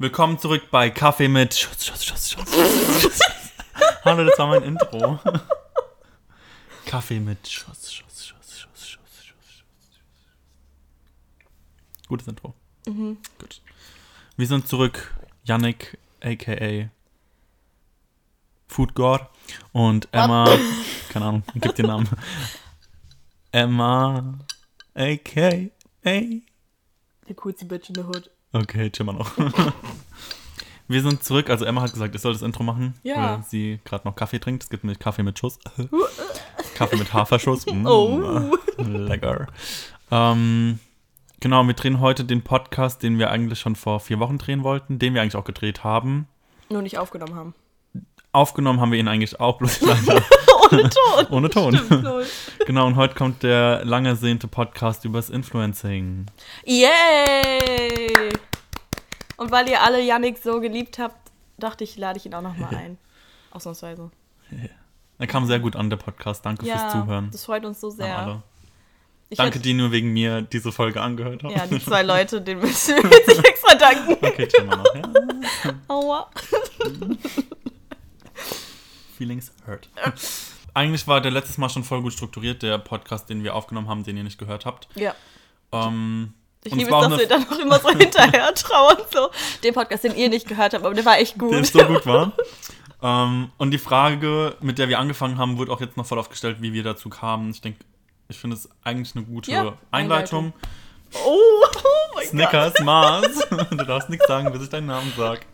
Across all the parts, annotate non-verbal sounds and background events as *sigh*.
Willkommen zurück bei Kaffee mit Schuss, Schuss, Schuss, Schuss. Schuss. Hallo, das war mein Intro. Kaffee mit Schuss, Schuss, Schuss, Schuss, Schuss, Schuss, Schuss. Gutes Intro. Gut. Wir sind zurück. Yannick, a.k.a. Food God und Emma, keine Ahnung, gib den Namen. Emma, a.k.a. Die coolste Bitch in der Hood. Okay, chill mal noch. *laughs* Wir sind zurück. Also Emma hat gesagt, ich soll das Intro machen, Ja. weil sie gerade noch Kaffee trinkt. Es gibt nämlich Kaffee mit Schuss. *laughs* Kaffee mit Haferschuss. *laughs* Mm, Oh. Lecker. Ähm, genau, wir drehen heute den Podcast, den wir eigentlich schon vor vier Wochen drehen wollten, den wir eigentlich auch gedreht haben. Nur nicht aufgenommen haben. Aufgenommen haben wir ihn eigentlich auch, bloß leider Ohne *laughs* Ton. ohne Ton. Stimmt. *laughs* Genau, und heute kommt der lang ersehnte Podcast übers Influencing. Yay! Und weil ihr alle Yannick so geliebt habt, dachte ich, lade ich ihn auch nochmal *laughs* ein. Ausnahmsweise. Er kam sehr gut an, der Podcast. Danke fürs Zuhören. das freut uns so sehr. Danke, hätte- die nur wegen mir diese Folge angehört haben. Ja, die zwei Leute, denen müssen wir jetzt extra danken. Okay, mal noch. Ja. Aua. Feelings hurt. Eigentlich war der letztes Mal schon voll gut strukturiert, der Podcast, den wir aufgenommen haben, den ihr nicht gehört habt. Ja. Ähm, Ich liebe es dass eine- wir dann noch immer so *laughs* hinterher trauern. So. Den Podcast, den ihr nicht gehört habt, aber der war echt gut. der so gut *laughs* war. ähm, und die Frage, mit der wir angefangen haben, wurde auch jetzt noch voll aufgestellt, wie wir dazu kamen. Ich denke, ich finde es eigentlich eine gute Ja, Einleitung. Oh, *laughs* oh mein Gott. Snickers, Mars. du darfst nichts sagen, bis ich deinen Namen sag.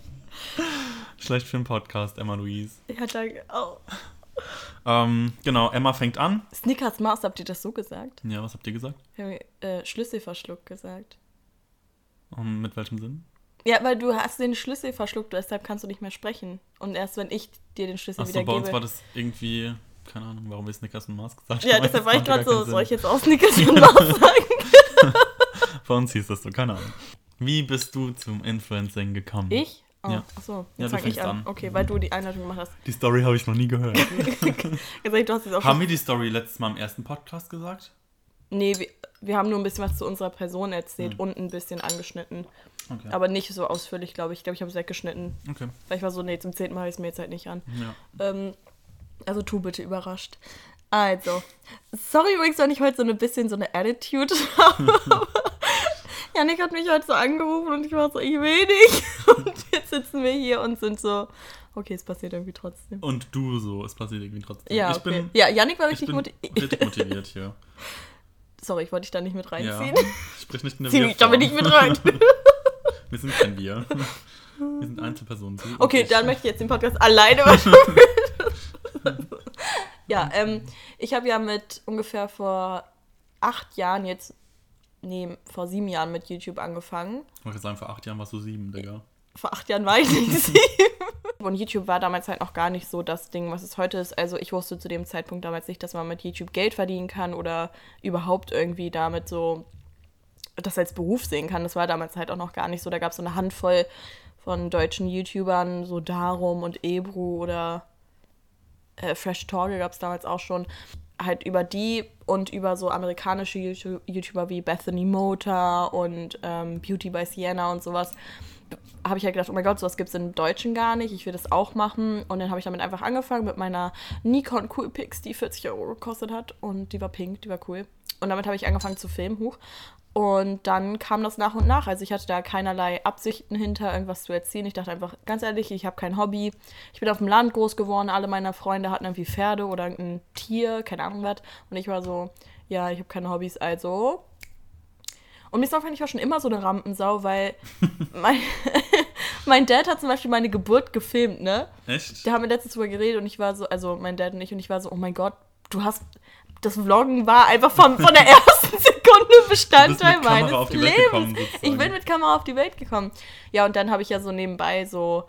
Schlecht für den Podcast, Emma Louise. Ja, danke. Oh. Ähm, genau, Emma fängt an. Snickers Mars, habt ihr das so gesagt? Ja, was habt ihr gesagt? Wir haben äh, Schlüssel verschluckt gesagt. Ähm, mit welchem Sinn? Ja, weil du hast den Schlüssel verschluckt, deshalb kannst du nicht mehr sprechen. Und erst wenn ich dir den Schlüssel Achso, wieder bei uns war das irgendwie, keine Ahnung, warum wir Snickers und Mars gesagt ja, haben. deshalb war ich gerade so, soll ich jetzt auch Snickers und *laughs* Mars sagen? Bei uns hieß das so, keine Ahnung. Wie bist du zum Influencing gekommen? Ich? Oh, Ja. Achso, Ja, jetzt du fang ich an. an. Okay, weil du die Einleitung gemacht hast. Die Story habe ich noch nie gehört. *laughs* Jetzt du hast jetzt auch haben wir die Story letztes Mal im ersten Podcast gesagt? Nee, wir, wir haben nur ein bisschen was zu unserer Person erzählt Hm. und ein bisschen angeschnitten. Okay. Aber nicht so ausführlich, glaube ich. Ich glaube, ich habe es weggeschnitten. okay. Weil ich war so, nee, zum zehnten Mal habe ich es mir jetzt halt nicht an. Ja. Ähm, also tu bitte überrascht. Also, sorry übrigens, wenn ich heute so ein bisschen so eine Attitude *laughs* habe. Janik hat mich heute so angerufen und ich war so, ich will nicht. *laughs* Und jetzt sitzen wir hier und sind so, okay, es passiert irgendwie trotzdem. Und du so, es passiert irgendwie trotzdem. Ja, ich okay. bin, ja, Janik war ich richtig bin motiviert. *laughs* richtig motiviert hier. Sorry, ich wollte dich da nicht mit Ja. reinziehen. Sprich nicht in der Zieh mich damit nicht mit rein. Wir sind kein Wir. Wir sind Einzelpersonen. Okay, ich. dann möchte ich jetzt den Podcast alleine machen. Ja, ähm, ich habe ja mit ungefähr vor acht Jahren jetzt, nee, vor sieben Jahren mit YouTube angefangen. Ich wollte sagen, vor acht Jahren warst du sieben, Digga. Vor acht Jahren war ich nicht *laughs* sieben. Und YouTube war damals halt noch gar nicht so das Ding, was es heute ist. Also ich wusste zu dem Zeitpunkt damals nicht, dass man mit YouTube Geld verdienen kann oder überhaupt irgendwie damit so das als Beruf sehen kann. Das war damals halt auch noch gar nicht so. Da gab es so eine Handvoll von deutschen YouTubern, so Darum und Ebru oder äh, Fresh Torge gab es damals auch schon. Halt über die und über so amerikanische YouTube YouTuber wie Bethany Mota und ähm, Beauty by Sienna und sowas habe ich halt gedacht, oh mein Gott, sowas gibt es im Deutschen gar nicht. Ich will das auch machen. Und dann habe ich damit einfach angefangen mit meiner Nikon Coolpix, die 40 Euro gekostet hat. Und die war pink, die war cool. Und damit habe ich angefangen zu filmen, hoch. Und dann kam das nach und nach. Also ich hatte da keinerlei Absichten hinter, irgendwas zu erzählen. Ich dachte einfach, ganz ehrlich, ich habe kein Hobby. Ich bin auf dem Land groß geworden. Alle meiner Freunde hatten irgendwie Pferde oder ein Tier, keine Ahnung was. Und ich war so, ja, ich habe keine Hobbys, also und ist auch eigentlich auch schon immer so eine Rampensau, weil *laughs* mein, *laughs* mein Dad hat zum Beispiel meine Geburt gefilmt, ne? Echt? Da haben wir letztens drüber geredet und ich war so, also mein Dad und ich, und ich war so, oh mein Gott, du hast, das Vloggen war einfach von, von der *laughs* ersten Sekunde Bestandteil meines auf die Welt Lebens. gekommen, ich bin mit Kamera auf die Welt gekommen. Ja, und dann habe ich ja so nebenbei so,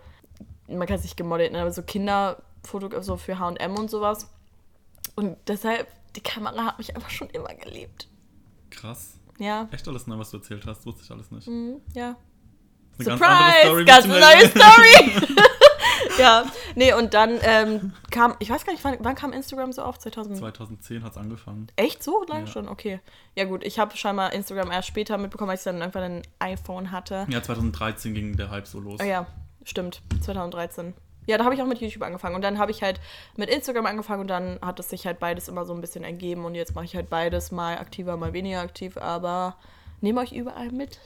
man kann es nicht gemodelt, ne, aber so Kinderfoto, so für H&M und sowas. Und deshalb, die Kamera hat mich einfach schon immer geliebt. Krass. Ja, Echt alles neu, was du erzählt hast, wusste ich alles nicht. mhm, ja. Eine ganz andere Surprise! Story Ganz neue Story! *laughs* *laughs* ja, Nee, und dann ähm, kam, ich weiß gar nicht, wann, wann kam Instagram so auf? 2000? 2010 hat es angefangen. Echt so lange Ja. schon? Okay. Ja gut, ich habe scheinbar Instagram erst später mitbekommen, als ich dann irgendwann ein iPhone hatte. Ja, 2013 ging der Hype so los. Ah ja, stimmt. 2013. Ja, da habe ich auch mit YouTube angefangen. Und dann habe ich halt mit Instagram angefangen und dann hat es sich halt beides immer so ein bisschen ergeben. Und jetzt mache ich halt beides, mal aktiver, mal weniger aktiv. Aber nehme euch überall mit.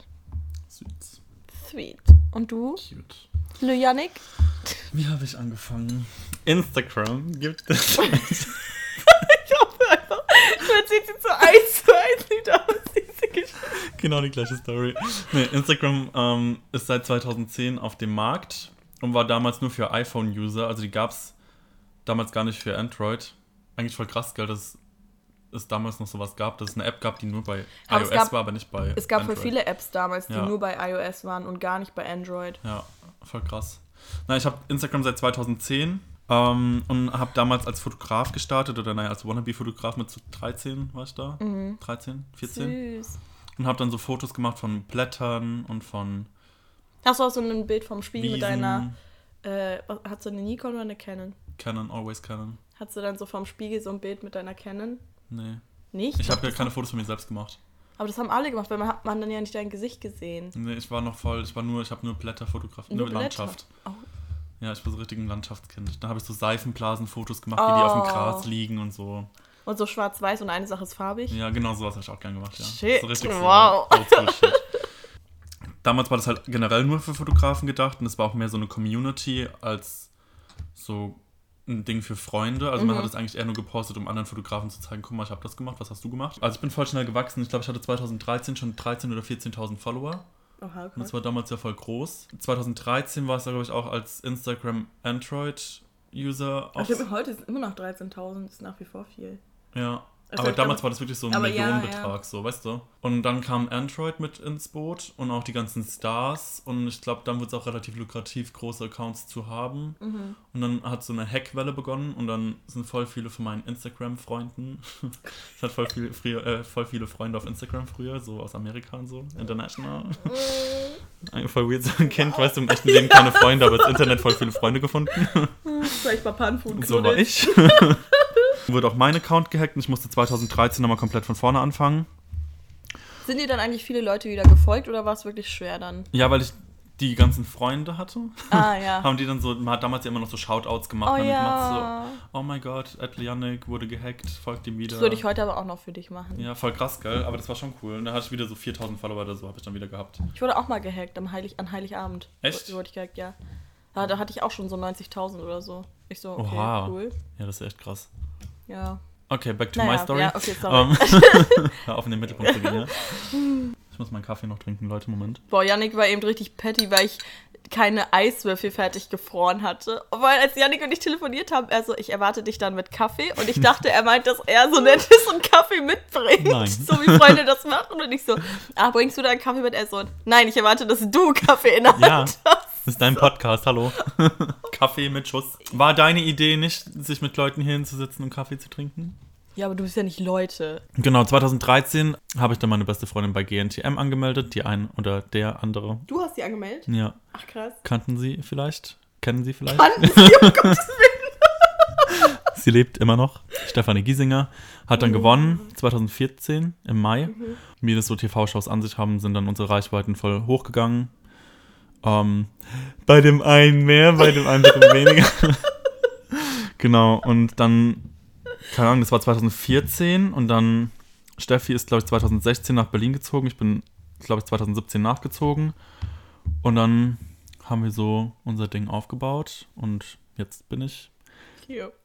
Süß. Sweet. Und du, Cute. Le Yannick? Wie habe ich angefangen? Instagram gibt es. *laughs* Ich hoffe einfach, man sieht sie so eins zu eins nicht aus, diese Geschichte. genau die gleiche Story. Nee, Instagram ähm, ist seit 2010 auf dem Markt und war damals nur für iPhone-User. Also die gab es damals gar nicht für Android. Eigentlich voll krass, gell, dass es damals noch sowas gab, dass es eine App gab, die nur bei Aber iOS gab- war, aber nicht bei Es gab Android. voll viele Apps damals, die Ja. nur bei iOS waren und gar nicht bei Android. Ja, voll krass. Na, ich habe Instagram seit 2010 ähm, und habe damals als Fotograf gestartet oder naja, als Wannabe-Fotograf mit so 13 war ich da. 13, 14. Süß. Und habe dann so Fotos gemacht von Blättern und von Hast du auch so ein Bild vom Spiegel Wiesen. mit deiner, äh, was- hast du eine Nikon oder eine Canon? Canon, always Canon. Hast du dann so vom Spiegel so ein Bild mit deiner Canon? Nee. Nicht? Ich habe ja keine Fotos von mir selbst gemacht. Aber das haben alle gemacht, weil man hat man dann ja nicht dein Gesicht gesehen. Nee, ich war noch voll, ich war nur, ich habe nur Blätter fotografiert, nur, Blätter. Landschaft. Oh. Ja, ich war so richtig ein Landschaftskind. Da habe ich so Seifenblasenfotos gemacht, wie die auf dem Oh. Gras liegen und so. Und so schwarz-weiß und eine Sache ist farbig. Ja, genau sowas habe ich auch gern gemacht, ja. Shit, so richtig wow. So. Damals war das halt generell nur für Fotografen gedacht und es war auch mehr so eine Community als so ein Ding für Freunde. Also man Mhm. hat es eigentlich eher nur gepostet, um anderen Fotografen zu zeigen, guck mal, ich habe das gemacht, was hast du gemacht? Also ich bin voll schnell gewachsen. Ich glaube, ich hatte 2013 schon 13.000 oder 14.000 Follower. Oha, Und das okay. war damals ja voll groß. 2013 war es, glaube ich, auch als Instagram Android-User. Ach, stimmt, heute sind immer noch 13.000, ist nach wie vor viel. Ja. Also aber damals war das wirklich so ein aber ja, Millionenbetrag, so, weißt du? Und dann kam Android mit ins Boot und auch die ganzen Stars. Und ich glaube, dann wird es auch relativ lukrativ, große Accounts zu haben. Mhm. Und dann hat so eine Hackwelle begonnen und dann sind voll viele von meinen Instagram-Freunden. *laughs* ich hatte voll viele, früher, äh, voll viele Freunde auf Instagram früher, so aus Amerika und so, international. Eigentlich voll weird, so *laughs* ein Kind, weißt du, im echten Leben keine Freunde, aber ins Internet voll viele Freunde gefunden. *laughs* Vielleicht mal Panfood Und so war ich. Wurde auch mein Account gehackt und ich musste 2013 nochmal komplett von vorne anfangen. Sind dir dann eigentlich viele Leute wieder gefolgt oder war es wirklich schwer dann? Ja, weil ich die ganzen Freunde hatte, Ah, ja. *laughs* haben die dann so, man hat damals ja immer noch so Shoutouts gemacht. Oh ja. so, oh mein Gott, Adlianik wurde gehackt, folgt ihm wieder. Das würde ich heute aber auch noch für dich machen. ja, voll krass, gell? Aber das war schon cool. Und da hatte ich wieder so 4000 Follower oder so, habe ich dann wieder gehabt. Ich wurde auch mal gehackt am Heilig, an Heiligabend. Echt? Wurde ich gehackt, ja. ja. Da hatte ich auch schon so 90.000 oder so. Ich so, okay, Oha. cool. Ja, das ist echt krass. Ja. Okay, back to Naja, my story. ja, okay, sorry. Ähm, *laughs* hör auf in den Mittelpunkt zu gehen, ja? *laughs* Ich muss meinen Kaffee noch trinken, Leute, Moment. Boah, Yannick war eben richtig petty, weil ich keine Eiswürfel fertig gefroren hatte. Weil als Yannick und ich telefoniert haben, er so, ich erwarte dich dann mit Kaffee. Und ich *laughs* dachte, er meint, dass er so nett ist und Kaffee mitbringt. Nein. So wie Freunde das machen. Und ich so, ah, bringst du da einen Kaffee mit? Er so, nein, ich erwarte, dass du Kaffee in der Hand Ja, hast. Das ist dein Podcast, hallo. *laughs* Kaffee mit Schuss. War deine Idee nicht, sich mit Leuten hier hinzusetzen und Kaffee zu trinken? Ja, aber du bist ja nicht Leute. Genau, 2013 habe ich dann meine beste Freundin bei GNTM angemeldet, die ein oder der andere. Du hast sie angemeldet? Ja, Ach, krass. kannten Sie vielleicht? Kennen Sie vielleicht? Kannten sie, um Gottes *laughs* Sie lebt immer noch. Stefanie Giesinger hat dann gewonnen, 2014 im Mai. Wie das so TV-Shows an sich haben, sind dann unsere Reichweiten voll hochgegangen. Ähm, bei dem einen mehr, bei dem anderen weniger. *laughs* genau, und dann, keine Ahnung, das war 2014 und dann, Steffi ist, glaube ich, 2016 nach Berlin gezogen. Ich bin, glaube ich, 2017 nachgezogen. Und dann haben wir so unser Ding aufgebaut und jetzt bin ich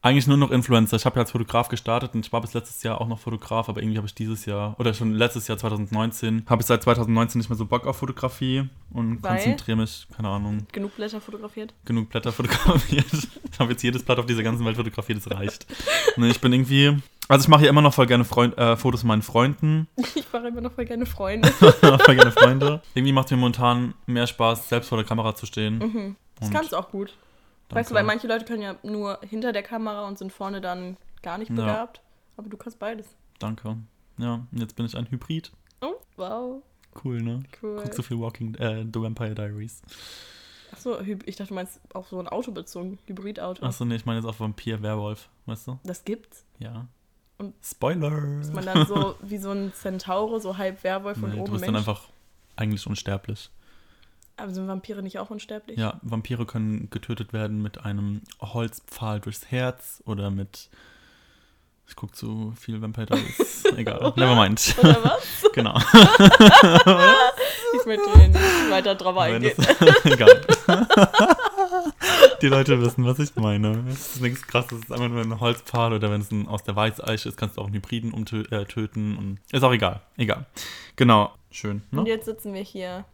Eigentlich nur noch Influencer. Ich habe ja als Fotograf gestartet und ich war bis letztes Jahr auch noch Fotograf, aber irgendwie habe ich dieses Jahr oder schon letztes Jahr 2019 habe ich seit 2019 nicht mehr so Bock auf Fotografie und Weil? konzentriere mich, keine Ahnung, Genug Blätter fotografiert? genug Blätter fotografiert. ich habe jetzt jedes Blatt auf dieser ganzen Welt fotografiert, das reicht. nee, ich bin irgendwie also ich mache ja immer noch voll gerne Freund, äh, Fotos mit meinen Freunden, *laughs* Ich mache immer noch voll gerne Freunde. *laughs* voll gerne Freunde. Irgendwie macht es mir momentan mehr Spaß, selbst vor der Kamera zu stehen. Mhm. Das kannst du auch gut. Weißt du, weil manche Leute können ja nur hinter der Kamera und sind vorne dann gar nicht Ja. begabt. Aber du kannst beides. Danke. Ja, und jetzt bin ich ein Hybrid. Oh, wow. Cool, ne? Cool. Guck so viel Walking, äh, The Vampire Diaries. Achso, ich dachte, du meinst auch so ein Auto bezogen, Hybridauto. Achso, nee, ich meine jetzt auch Vampir, Werwolf, weißt du? Das gibt's. Ja. Und Spoiler! Ist man dann so *laughs* wie so ein Centauro, so halb Werwolf und nee, oben du bist Mensch? dann einfach eigentlich unsterblich. Aber sind Vampire nicht auch unsterblich? Ja, Vampire können getötet werden mit einem Holzpfahl durchs Herz oder mit. Ich guck zu viel Vampire Diaries. *laughs* Egal. Nevermind. Oder was? *laughs* genau. *laughs* Ich möchte nicht weiter drauf eingehen. Egal. Die Leute wissen, was ich meine. Es ist nichts krasses, es ist einfach nur ein Holzpfahl oder wenn es ein, aus der Weißeiche ist, kannst du auch einen Hybriden umtöten. Äh, töten und ist auch egal. Egal. Genau. Schön. Und Ne? jetzt sitzen wir hier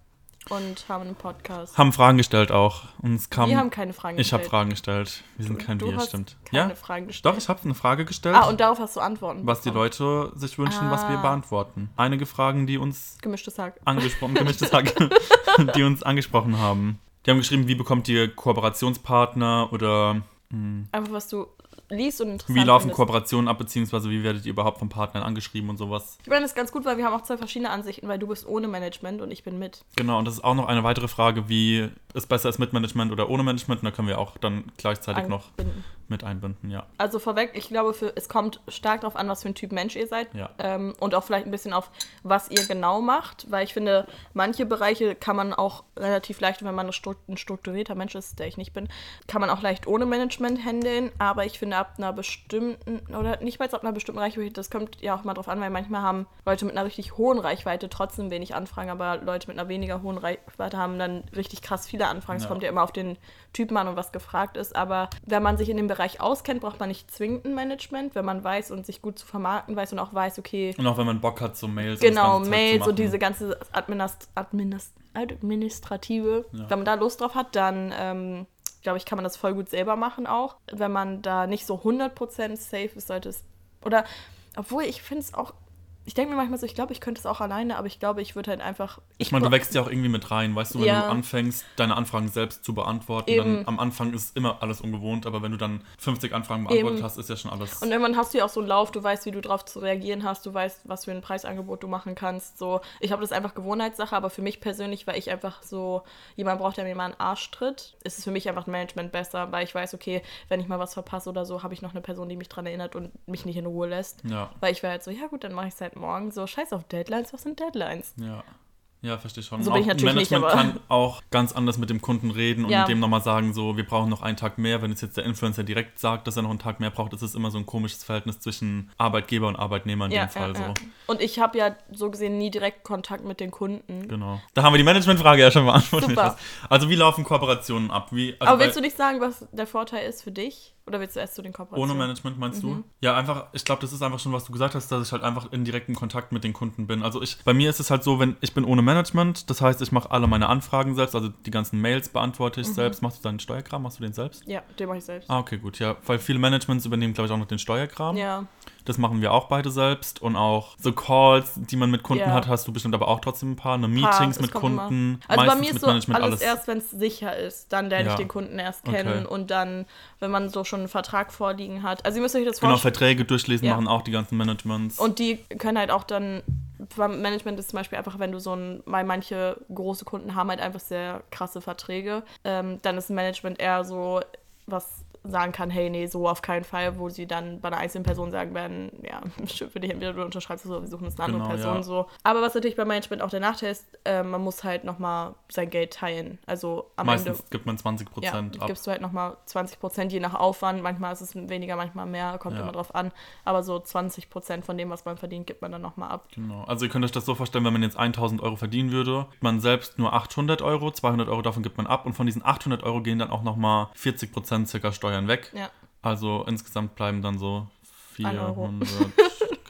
und haben einen Podcast. Haben Fragen gestellt auch. Uns kam. wir haben keine Fragen ich habe gestellt. Fragen gestellt. Wir sind kein du Wir, hast stimmt. keine Ja? Fragen gestellt. Doch, ich habe eine Frage gestellt. Ah, und darauf hast du Antworten. was die bekommen. Leute sich wünschen, was wir Ah. beantworten. Einige Fragen, die uns Gemischtes Hack. angesprochen, gemischtes Hack, *laughs* *laughs* die uns angesprochen haben. Die haben geschrieben, wie bekommt ihr Kooperationspartner oder mh, Einfach was du liest und interessant wie laufen findest. Kooperationen ab, beziehungsweise wie werdet ihr überhaupt von Partnern angeschrieben und sowas. Ich meine, das ist ganz gut, weil wir haben auch zwei verschiedene Ansichten, weil du bist ohne Management und ich bin mit. Genau, und das ist auch noch eine weitere Frage, wie es besser ist mit Management oder ohne Management. Und da können wir auch dann gleichzeitig noch Anbinden. Mit einbinden, ja. Also vorweg, ich glaube, für, es kommt stark darauf an, was für ein Typ Mensch ihr seid. Ja. Ähm, und auch vielleicht ein bisschen auf, was ihr genau macht. Weil ich finde, manche Bereiche kann man auch relativ leicht, wenn man ein stru- ein strukturierter Mensch ist, der ich nicht bin, kann man auch leicht ohne Management handeln. Aber ich finde, ab einer bestimmten, oder nicht mal ab einer bestimmten Reichweite, das kommt ja auch mal drauf an, weil manchmal haben Leute mit einer richtig hohen Reichweite trotzdem wenig Anfragen, aber Leute mit einer weniger hohen Reichweite haben dann richtig krass viele Anfragen. Es Ja. kommt ja immer auf den Typen an und was gefragt ist. Aber wenn man sich in dem Bereich auskennt, braucht man nicht zwingend ein Management. Wenn man weiß und sich gut zu vermarkten weiß und auch weiß, okay, Und auch wenn man Bock hat, so Mails und genau, zu Mails und diese ganze Administ Administ Administrative, Ja. wenn man da Lust drauf hat, dann ähm, glaube ich, kann man das voll gut selber machen auch. Wenn man da nicht so 100% safe ist, sollte es. Oder, obwohl ich finde es auch. Ich denke mir manchmal so, ich glaube, ich könnte es auch alleine, aber ich glaube, ich würde halt einfach. Ich meine, du wächst ja auch irgendwie mit rein, weißt du, wenn Ja. du anfängst, deine Anfragen selbst zu beantworten, Eben. dann am Anfang ist immer alles ungewohnt, aber wenn du dann 50 Anfragen beantwortet Eben. hast, ist ja schon alles. Und irgendwann hast du ja auch so einen Lauf, du weißt, wie du drauf zu reagieren hast, du weißt, was für ein Preisangebot du machen kannst. So, ich habe das einfach Gewohnheitssache, aber für mich persönlich, weil ich einfach so, jemand braucht, der mir mal einen Arsch tritt, ist es für mich einfach ein Management besser, weil ich weiß, okay, wenn ich mal was verpasse oder so, habe ich noch eine Person, die mich dran erinnert und mich nicht in Ruhe lässt. ja, Weil ich wäre halt so, ja gut, dann mache ich es halt morgen. So, scheiß auf Deadlines, was sind Deadlines? ja. Ja, verstehe schon. So bin ich natürlich nicht, Management aber- kann auch ganz anders mit dem Kunden reden und Ja. dem nochmal sagen, so, wir brauchen noch einen Tag mehr. Wenn es jetzt der Influencer direkt sagt, dass er noch einen Tag mehr braucht, ist es immer so ein komisches Verhältnis zwischen Arbeitgeber und Arbeitnehmer in dem Fall. so. Und ich habe ja so gesehen nie direkt Kontakt mit den Kunden. Genau. Da haben wir die Managementfrage ja schon beantwortet. Super. Also wie laufen Kooperationen ab? Wie, also aber willst du nicht sagen, was der Vorteil ist für dich? Oder willst du erst zu den Kooperationen? Ohne Management meinst Mhm. du? Ja, einfach, ich glaube, das ist einfach schon, was du gesagt hast, dass ich halt einfach in direktem Kontakt mit den Kunden bin. Also ich, bei mir ist es halt so, wenn ich bin ohne Management, das heißt, ich mache alle meine Anfragen selbst, also die ganzen Mails beantworte ich Mhm. selbst. Machst du deinen Steuerkram? Machst du den selbst? Ja, den mache ich selbst. Ah, okay, gut, ja. Weil viele Managements übernehmen, glaube ich, auch noch den Steuerkram. Ja. Das machen wir auch beide selbst. Und auch so Calls, die man mit Kunden Ja. hat, hast du bestimmt aber auch trotzdem ein paar. Ne, Paar, Meetings es mit Kunden. immer. Also bei mir ist so Management alles, erst, wenn es sicher ist. Dann lerne Ja. ich den Kunden erst Okay. kennen und dann, wenn man so schon einen Vertrag vorliegen hat. Also ihr müsst euch das Genau, vorstellen. Verträge durchlesen Ja. machen auch die ganzen Managements. Und die können halt auch dann, beim Management ist zum Beispiel einfach, wenn du so ein, weil manche große Kunden haben halt einfach sehr krasse Verträge, ähm, dann ist Management eher so, was sagen kann, hey, nee, so auf keinen Fall, wo sie dann bei einer einzelnen Person sagen werden, ja, *laughs* schön für dich, entweder du unterschreibst oder wir suchen jetzt eine andere Genau, Person ja. so. Aber was natürlich beim Management auch der Nachteil ist, äh, man muss halt nochmal sein Geld teilen. Also am Meistens Ende gibt man 20 ja, Prozent ab. gibst du halt nochmal 20 Prozent, je nach Aufwand. Manchmal ist es weniger, manchmal mehr, kommt Ja. immer drauf an. Aber so 20 Prozent von dem, was man verdient, gibt man dann nochmal ab. Genau. Also ihr könnt euch das so vorstellen, wenn man jetzt 1000 Euro verdienen würde, gibt man selbst nur 800 Euro, 200 Euro davon gibt man ab und von diesen 800 Euro gehen dann auch nochmal 40 Prozent circa Steuern weg. Ja. Also insgesamt bleiben dann so Ein Euro. 400,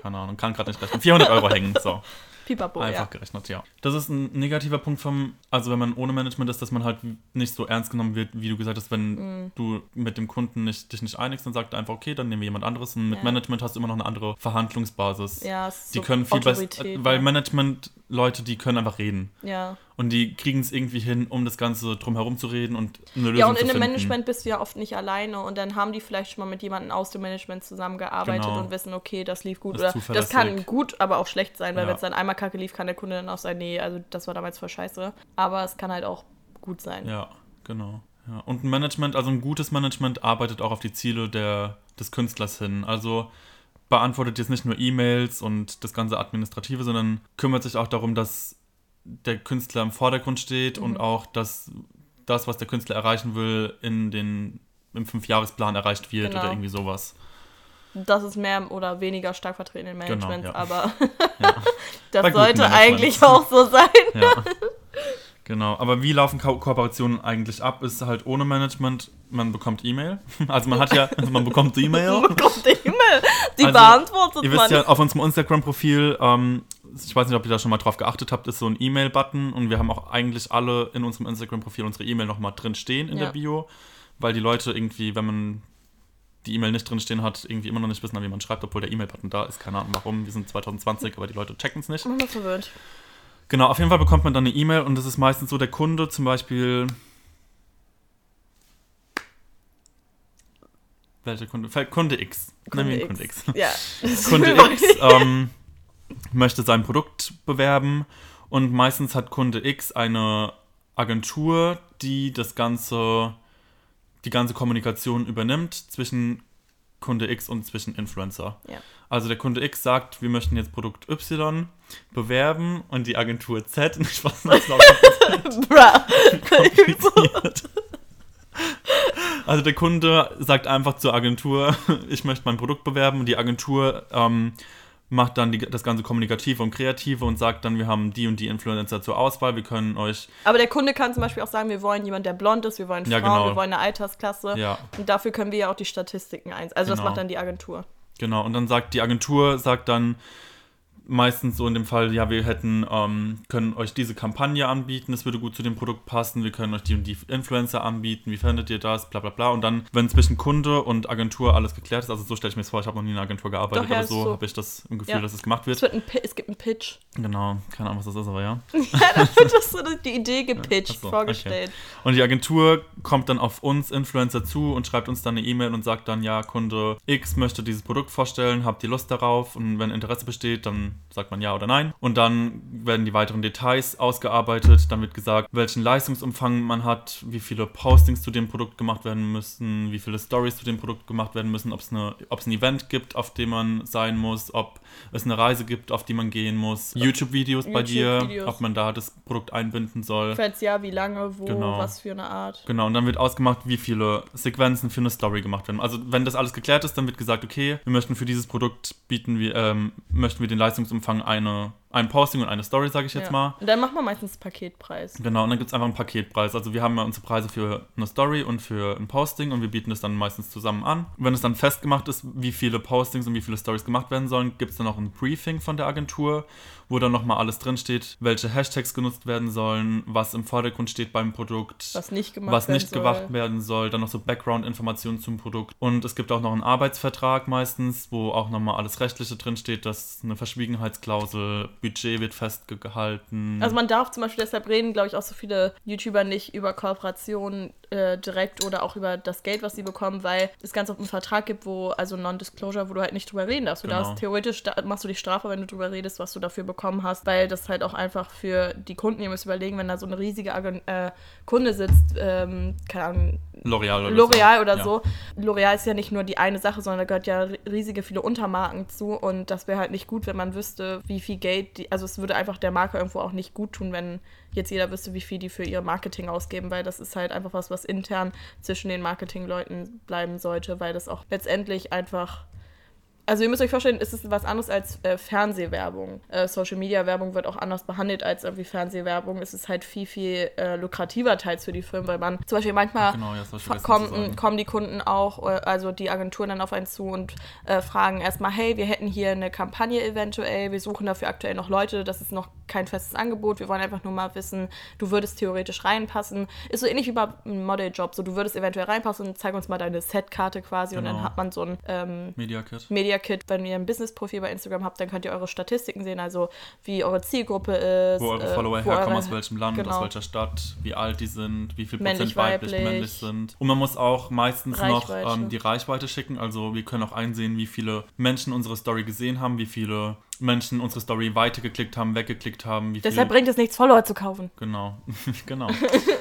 keine Ahnung, kann gerade nicht rechnen, 400 Euro hängen, so. *laughs* Pipapo, Einfach ja. gerechnet, ja. Das ist ein negativer Punkt vom, also wenn man ohne Management ist, dass man halt nicht so ernst genommen wird, wie du gesagt hast, wenn Mhm. du mit dem Kunden nicht, dich nicht einigst, dann sagt er einfach, okay, dann nehmen wir jemand anderes. Und mit Ja. Management hast du immer noch eine andere Verhandlungsbasis. Ja, es ist Die so können viel besser, weil ja. Management-Leute, die können einfach reden. Ja. Und die kriegen es irgendwie hin, um das Ganze drumherum zu reden und eine Lösung ja, und zu in dem finden. Management bist du ja oft nicht alleine und dann haben die vielleicht schon mal mit jemandem aus dem Management zusammengearbeitet Genau. und wissen, okay, das lief gut. Ist Oder das kann gut, aber auch schlecht sein, weil Ja. wenn es dann einmal kacke lief, kann der Kunde dann auch sagen, nee, also das war damals voll scheiße. Aber es kann halt auch gut sein. Ja, Genau. Ja. Und ein Management, also ein gutes Management arbeitet auch auf die Ziele der, des Künstlers hin. Also beantwortet jetzt nicht nur E-Mails und das ganze Administrative, sondern kümmert sich auch darum, dass der Künstler im Vordergrund steht Mhm. und auch, dass das, was der Künstler erreichen will, in den, im Fünfjahresplan erreicht wird Genau. oder irgendwie sowas. Das ist mehr oder weniger stark vertreten in Management, Genau, ja. aber Ja. *laughs* das Bei sollte eigentlich auch so sein. Ja. Genau, aber wie laufen Ko Kooperationen eigentlich ab? Ist halt ohne Management, man bekommt E-Mail. *laughs* Also man hat ja, also man bekommt E-Mail. Gott, der Himmel. Die Also, beantwortet Ihr man. wisst ja, auf unserem Instagram-Profil, ähm, ich weiß nicht, ob ihr da schon mal drauf geachtet habt, ist so ein E-Mail-Button und wir haben auch eigentlich alle in unserem Instagram-Profil unsere E-Mail nochmal drin stehen in Ja. der Bio, weil die Leute irgendwie, wenn man die E-Mail nicht drin stehen hat, irgendwie immer noch nicht wissen, wie man schreibt, obwohl der E-Mail-Button da ist. Keine Ahnung warum, wir sind 2020, aber die Leute checken es nicht. Ich bin verwirrt. Genau, auf jeden Fall bekommt man dann eine E-Mail und das ist meistens so, der Kunde zum Beispiel. Welcher Kunde? Kunde X. Nennen wir ihn Kunde X. Ja. *laughs* Kunde X *laughs* ähm, möchte sein Produkt bewerben und meistens hat Kunde X eine Agentur, die das ganze, die ganze Kommunikation übernimmt zwischen Kunde X und zwischen Influencer. Ja. Also der Kunde X sagt, wir möchten jetzt Produkt Y bewerben und die Agentur Z, *laughs* ich weiß nicht, was *laughs* Bruh. kompliziert. Also der Kunde sagt einfach zur Agentur, *laughs* ich möchte mein Produkt bewerben und die Agentur ähm, macht dann die, das ganze Kommunikative und Kreative und sagt dann, wir haben die und die Influencer zur Auswahl, wir können euch, Aber der Kunde kann zum Beispiel auch sagen, wir wollen jemanden, der blond ist, wir wollen Frauen, Ja, genau. wir wollen eine Altersklasse. ja, Und dafür können wir ja auch die Statistiken eins. Also das Genau. macht dann die Agentur. genau. Und dann sagt die Agentur, sagt dann meistens so in dem Fall, ja, wir hätten, ähm, können euch diese Kampagne anbieten, es würde gut zu dem Produkt passen, wir können euch die die Influencer anbieten, wie findet ihr das, bla bla bla. Und dann, wenn zwischen Kunde und Agentur alles geklärt ist, also so stelle ich mir das vor, ich habe noch nie in einer Agentur gearbeitet, Doch, ja, aber so, so. habe ich das im Gefühl, Ja. dass es gemacht wird. Es, wird ein es gibt einen Pitch. Genau, keine Ahnung, was das ist, aber ja. *laughs* Ja, da wird das so die Idee *laughs* gepitcht, so, vorgestellt. Und die Agentur kommt dann auf uns Influencer zu und schreibt uns dann eine E-Mail und sagt dann, ja, Kunde X möchte dieses Produkt vorstellen, habt ihr Lust darauf? Und wenn Interesse besteht, dann sagt man ja oder nein. Und dann werden die weiteren Details ausgearbeitet. Dann wird gesagt, welchen Leistungsumfang man hat, wie viele Postings zu dem Produkt gemacht werden müssen, wie viele Stories zu dem Produkt gemacht werden müssen, ob es eine, ein Event gibt, auf dem man sein muss, ob es eine Reise gibt, auf die man gehen muss, YouTube-Videos bei dir, YouTube-Videos. ob man da das Produkt einbinden soll. Falls ja, wie lange, wo, Genau. was für eine Art. Genau, und dann wird ausgemacht, wie viele Sequenzen für eine Story gemacht werden. Also wenn das alles geklärt ist, dann wird gesagt, okay, wir möchten für dieses Produkt bieten wir, ähm, möchten wir den Leistungsumfang eine, ein Posting und eine Story, sage ich jetzt ja. mal. Und dann macht man meistens Paketpreis. Genau, und dann gibt es einfach einen Paketpreis. Also wir haben ja unsere Preise für eine Story und für ein Posting und wir bieten es dann meistens zusammen an. Wenn es dann festgemacht ist, wie viele Postings und wie viele Stories gemacht werden sollen, gibt es dann noch ein Briefing von der Agentur, wo dann nochmal alles drinsteht, welche Hashtags genutzt werden sollen, was im Vordergrund steht beim Produkt Was nicht gemacht was werden nicht soll. gemacht werden soll, dann noch so Background-Informationen zum Produkt. Und es gibt auch noch einen Arbeitsvertrag meistens, wo auch nochmal alles Rechtliche drinsteht, dass eine Verschwiegenheitsklausel, Budget wird festgehalten. Also man darf zum Beispiel deshalb reden, glaube ich, auch so viele YouTuber nicht über Kooperationen äh, direkt oder auch über das Geld, was sie bekommen, weil es ganz oft einen Vertrag gibt, wo, also Non-Disclosure, wo du halt nicht drüber reden darfst. Du Genau. darfst theoretisch, da, machst du dich strafbar, wenn du drüber redest, was du dafür bekommen hast, weil das halt auch einfach für die Kunden, ihr müsst überlegen, wenn da so eine riesige Agen äh, Kunde sitzt, ähm, keine Ahnung, L'Oreal oder L'Oreal so. oder Ja. so. L'Oreal ist ja nicht nur die eine Sache, sondern da gehört ja ri- riesige viele Untermarken zu und das wäre halt nicht gut, wenn man wüsste, wie viel Geld die, also es würde einfach der Marke irgendwo auch nicht gut tun, wenn jetzt jeder wüsste, wie viel die für ihr Marketing ausgeben, weil das ist halt einfach was, was intern zwischen den Marketingleuten bleiben sollte, weil das auch letztendlich einfach also ihr müsst euch vorstellen, es ist was anderes als äh, Fernsehwerbung. Äh, Social Media Werbung wird auch anders behandelt als irgendwie Fernsehwerbung. Es ist halt viel, viel äh, lukrativer teils für die Firmen, weil man zum Beispiel manchmal Genau, ja, kommen, kommen die Kunden auch, äh, also die Agenturen dann auf einen zu und äh, fragen erstmal, hey, wir hätten hier eine Kampagne eventuell, wir suchen dafür aktuell noch Leute, das ist noch kein festes Angebot, wir wollen einfach nur mal wissen, du würdest theoretisch reinpassen. Ist so ähnlich wie bei einem Modeljob, so du würdest eventuell reinpassen, zeig uns mal deine Setkarte quasi und dann Genau. hat man so ein ähm, Media Kit. Media Kit, wenn ihr ein Business-Profil bei Instagram habt, dann könnt ihr eure Statistiken sehen, also wie eure Zielgruppe ist. Wo eure äh, Follower wo herkommen, eure- aus welchem Land, genau. aus welcher Stadt, wie alt die sind, wie viel Männlich, Prozent weiblich, weiblich. männlich sind. Und man muss auch meistens noch Reichweite. ähm, die Reichweite schicken. Also wir können auch einsehen, wie viele Menschen unsere Story gesehen haben, wie viele Menschen unsere Story weitergeklickt haben, weggeklickt haben, Deshalb bringt es nichts, Follower zu kaufen. genau, *laughs* genau,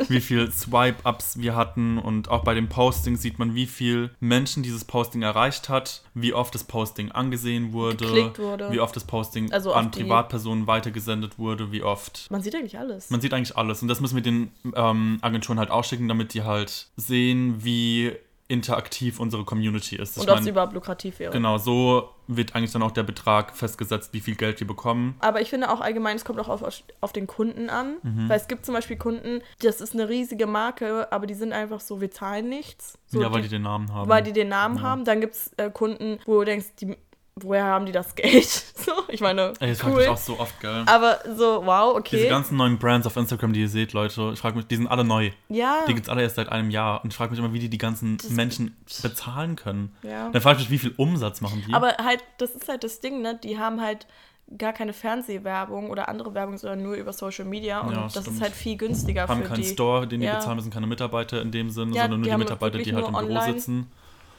wie viel Swipe-Ups wir hatten und auch bei dem Posting sieht man, wie viel Menschen dieses Posting erreicht hat, wie oft das Posting angesehen wurde, wurde. wie oft das Posting Also an Privatpersonen weitergesendet wurde, wie oft Man sieht eigentlich alles. man sieht eigentlich alles. Und das müssen wir den ähm, Agenturen halt auch schicken, damit die halt sehen, wie interaktiv unsere Community ist. Ich und ob es überhaupt lukrativ wäre. genau, so wird eigentlich dann auch der Betrag festgesetzt, wie viel Geld wir bekommen. Aber ich finde auch allgemein, es kommt auch auf, auf den Kunden an. Mhm. Weil es gibt zum Beispiel Kunden, das ist eine riesige Marke, aber die sind einfach so, wir zahlen nichts. So, ja, weil die, den Namen haben. weil die den Namen Ja. haben. Dann gibt es äh, Kunden, wo du denkst, die, woher haben die das Geld? *laughs* so, ich meine, Ey, das frage cool. mich auch so oft, gell? Aber so, wow, okay. Diese ganzen neuen Brands auf Instagram, die ihr seht, Leute, ich frage mich, die sind alle neu. ja, Die gibt es alle erst seit einem Jahr. Und ich frage mich immer, wie die die ganzen Menschen bezahlen können. ja. Dann frage ich mich, wie viel Umsatz machen die? Aber halt, das ist halt das Ding, ne? Die haben halt gar keine Fernsehwerbung oder andere Werbung, sondern nur über Social Media. Und Ja, das stimmt. ist halt viel günstiger haben für keinen die. Store, den die Ja. bezahlen müssen, keine Mitarbeiter in dem Sinne, Ja, sondern nur die die haben Mitarbeiter, die halt im nur Büro online. sitzen.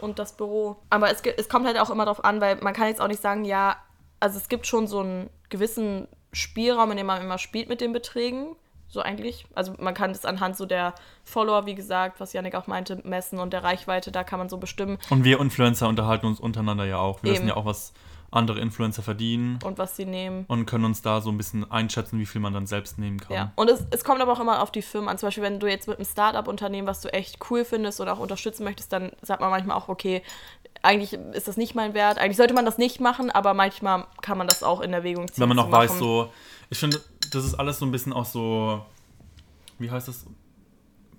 Und das Büro. Aber es, es kommt halt auch immer darauf an, weil man kann jetzt auch nicht sagen, ja, also es gibt schon so einen gewissen Spielraum, in dem man immer spielt mit den Beträgen. So eigentlich. Also man kann das anhand so der Follower, wie gesagt, was Yannick auch meinte, messen und der Reichweite, da kann man so bestimmen Und wir Influencer unterhalten uns untereinander ja auch. Wir Eben. wissen ja auch, was andere Influencer verdienen und was sie nehmen. und können uns da so ein bisschen einschätzen, wie viel man dann selbst nehmen kann. Ja, und es, es kommt aber auch immer auf die Firmen an. Zum Beispiel, wenn du jetzt mit einem Startup-Unternehmen, was du echt cool findest oder auch unterstützen möchtest, dann sagt man manchmal auch, okay, eigentlich ist das nicht mein Wert. Eigentlich sollte man das nicht machen, aber manchmal kann man das auch in Erwägung ziehen. Wenn man noch weiß, so, ich finde, das ist alles so ein bisschen auch so, wie heißt das?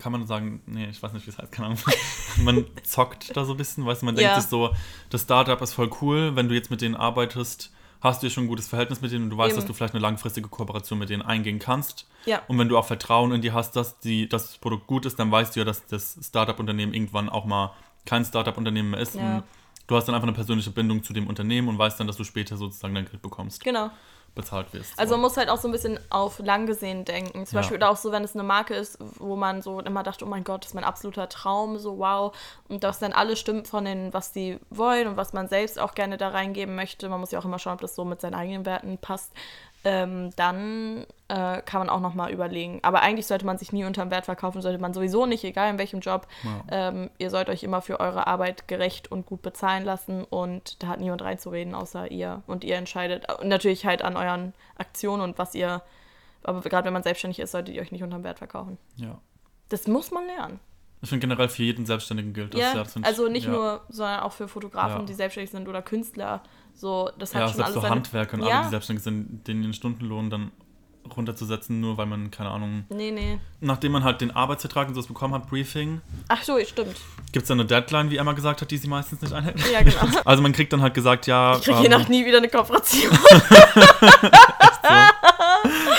Kann man sagen, nee, ich weiß nicht, wie es heißt, keine Ahnung. *laughs* man zockt da so ein bisschen, weißt du, man denkt Ja. sich so, das Startup ist voll cool, wenn du jetzt mit denen arbeitest, hast du ja schon ein gutes Verhältnis mit denen und du weißt, Eben. dass du vielleicht eine langfristige Kooperation mit denen eingehen kannst. Ja. Und wenn du auch Vertrauen in die hast, dass, die, dass das Produkt gut ist, dann weißt du ja, dass das Startup-Unternehmen irgendwann auch mal kein Startup-Unternehmen mehr ist. Ja. Und du hast dann einfach eine persönliche Bindung zu dem Unternehmen und weißt dann, dass du später sozusagen dein Geld bekommst, Genau. Bezahlt wirst. Also so. man muss halt auch so ein bisschen auf lang gesehen denken. Zum Ja. Beispiel auch so, wenn es eine Marke ist, wo man so immer dachte, oh mein Gott, das ist mein absoluter Traum, so wow. Und das dann alles stimmt von den, was die wollen und was man selbst auch gerne da reingeben möchte. Man muss ja auch immer schauen, ob das so mit seinen eigenen Werten passt. Ähm, dann äh, kann man auch nochmal überlegen. Aber eigentlich sollte man sich nie unterm Wert verkaufen, sollte man sowieso nicht, egal in welchem Job. Ähm, ihr sollt euch immer für eure Arbeit gerecht und gut bezahlen lassen und da hat niemand reinzureden, außer ihr. Und ihr entscheidet und natürlich halt an euren Aktionen und was ihr, aber gerade wenn man selbstständig ist, solltet ihr euch nicht unterm Wert verkaufen. ja. Das muss man lernen. Ich finde generell für jeden Selbstständigen gilt das. ja, also nicht ja. nur, sondern auch für Fotografen, Ja. die selbstständig sind oder Künstler. So, das hat Ja, schon selbst alles so seine- Handwerker und ja. alle, die selbstständig sind, denen ihren Stundenlohn dann runterzusetzen, nur weil man, keine Ahnung, Nee, nee. nachdem man halt den Arbeitsvertrag und sowas bekommen hat, Briefing, Ach so, stimmt. gibt es dann eine Deadline, wie Emma gesagt hat, die sie meistens nicht einhält. Ja, genau. *laughs* Also man kriegt dann halt gesagt, ja, Ich kriege ähm, hier nach nie wieder eine Kooperation. *laughs*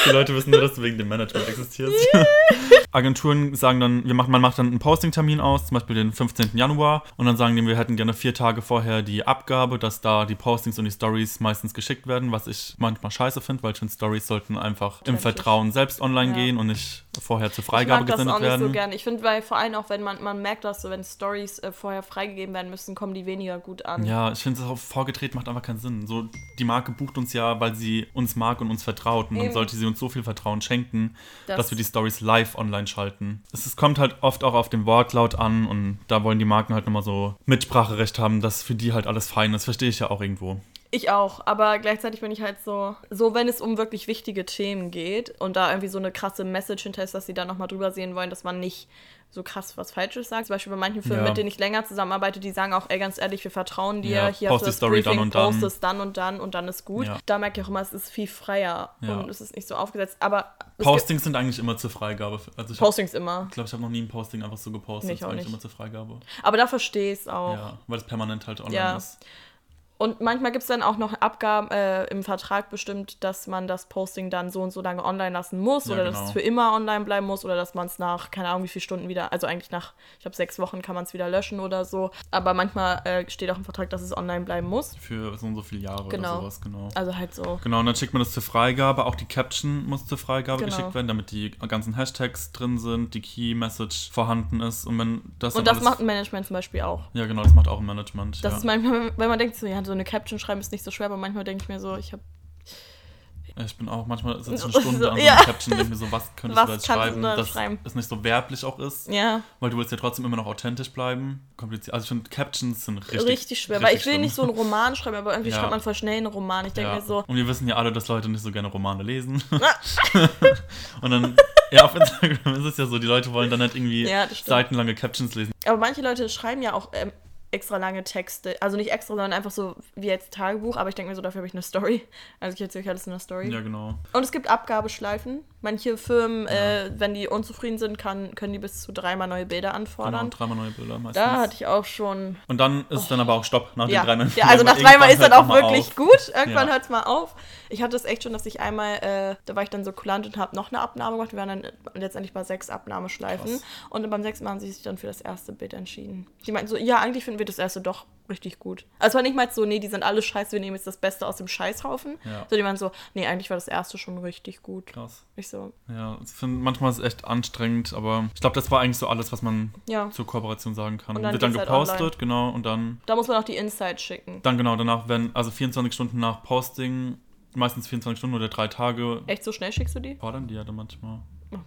die Leute wissen nur, dass du wegen dem Management existierst. *laughs* Agenturen sagen dann, wir machen, man macht dann einen Posting-Termin aus, zum Beispiel den 15. Januar, und dann sagen die, wir hätten gerne vier Tage vorher die Abgabe, dass da die Postings und die Stories meistens geschickt werden, was ich manchmal scheiße finde, weil ich finde, Stories sollten einfach im. Vertrauen selbst online Ja. gehen und nicht vorher zur Ich Freigabe mag das gesendet auch nicht werden. so gern. Ich finde, weil vor allem auch, wenn man, man merkt, dass so, wenn Stories äh, vorher freigegeben werden müssen, kommen die weniger gut an. Ja, ich finde es auch vorgedreht macht einfach keinen Sinn. So, die Marke bucht uns ja, weil sie uns mag und uns vertraut. Und dann Eben. sollte sie uns so viel Vertrauen schenken, Das- dass wir die Stories live online schalten. Es ist, kommt halt oft auch auf den Wortlaut an und da wollen die Marken halt nochmal so Mitspracherecht haben, dass für die halt alles fein ist. Verstehe ich ja auch irgendwo. Ich auch, aber gleichzeitig bin ich halt so, so wenn es um wirklich wichtige Themen geht und da irgendwie so eine krasse Message hinter ist, dass sie da nochmal drüber sehen wollen, dass man nicht so krass was Falsches sagt. Zum Beispiel bei manchen Firmen, Ja. mit denen ich länger zusammenarbeite, die sagen auch, ey, ganz ehrlich, wir vertrauen dir, Ja, hier post hast du das Story Briefing, dann und dann. post es dann und dann und dann ist gut. Ja. Da merke ich auch immer, es ist viel freier und es ist nicht so aufgesetzt. Aber Postings sind eigentlich immer zur Freigabe. Also glaube, Postings immer. ich, glaub, ich habe noch nie ein Posting einfach so gepostet. Nee, ich ist auch eigentlich nicht. immer zur Freigabe. Aber da verstehe ich es auch. Ja, weil es permanent halt online ist. Und manchmal gibt es dann auch noch Abgaben äh, im Vertrag bestimmt, dass man das Posting dann so und so lange online lassen muss Ja, oder dass genau. es für immer online bleiben muss oder dass man es nach, keine Ahnung, wie viele Stunden wieder, also eigentlich nach, ich glaube, sechs Wochen kann man es wieder löschen oder so. Aber manchmal äh, steht auch im Vertrag, dass es online bleiben muss. Für so und so viele Jahre Genau. oder sowas, genau. Also halt so. Genau, und dann schickt man das zur Freigabe. Auch die Caption muss zur Freigabe Genau. geschickt werden, damit die ganzen Hashtags drin sind, die Key Message vorhanden ist. Und wenn das Und das macht ein Management zum Beispiel auch. Ja, genau, das macht auch ein Management. Das ja. ist manchmal, wenn man denkt, so, ja, so eine Caption schreiben ist nicht so schwer, aber manchmal denke ich mir so, ich habe Ich bin auch manchmal sitze *laughs* eine Stunde So, an so ja. Caption denke mir so, was könntest Was du da jetzt schreiben, da dass schreiben? es nicht so werblich auch ist. Ja, Weil du willst ja trotzdem immer noch authentisch bleiben. Kompliziert. Also ich finde, Captions sind richtig, richtig, schwer. weil ich will schlimm. nicht so einen Roman schreiben, aber irgendwie Ja. schreibt man voll schnell einen Roman. Ich denke Ja. mir so, Und wir wissen ja alle, dass Leute nicht so gerne Romane lesen. *laughs* und dann, ja, auf Instagram *laughs* ist es ja so, die Leute wollen dann halt irgendwie seitenlange Captions lesen. aber manche Leute schreiben ja auch ähm, extra lange Texte. Also nicht extra, sondern einfach so wie jetzt Tagebuch. Aber ich denke mir so, dafür habe ich eine Story. Also ich erzähle euch alles in einer Story. Ja, genau. Und es gibt Abgabeschleifen. Manche Firmen, äh, wenn die unzufrieden sind, kann, können die bis zu dreimal neue Bilder Genau, anfordern. dreimal neue Bilder meistens. da hatte ich auch schon. und dann ist dann aber auch Stopp nach den Ja, dreimal. ja also nach dreimal ist dann auch wirklich auf. gut. Irgendwann Ja. hört es mal auf. Ich hatte es echt schon, dass ich einmal, äh, da war ich dann so kulant und habe noch eine Abnahme gemacht. Wir waren dann letztendlich bei sechs Abnahmeschleifen. Krass. Und beim sechsten Mal haben sie sich dann für das erste Bild entschieden. Die meinten so, ja, eigentlich finden wir das erste doch richtig gut. Also es war nicht mal so, nee, die sind alle scheiße, wir nehmen jetzt das Beste aus dem Scheißhaufen. Ja. So, die waren so, nee, eigentlich war das erste schon richtig gut. Krass. Ich so, Ja, ich finde, manchmal ist es echt anstrengend, aber ich glaube, das war eigentlich so alles, was man ja. zur Kooperation sagen kann. Und dann Wird dann halt gepostet, online. genau, und dann, Da muss man auch die Insights schicken. dann genau, danach werden, also 24 Stunden nach Posting, meistens 24 Stunden oder drei Tage, Echt so schnell schickst du die? fordern die ja dann manchmal.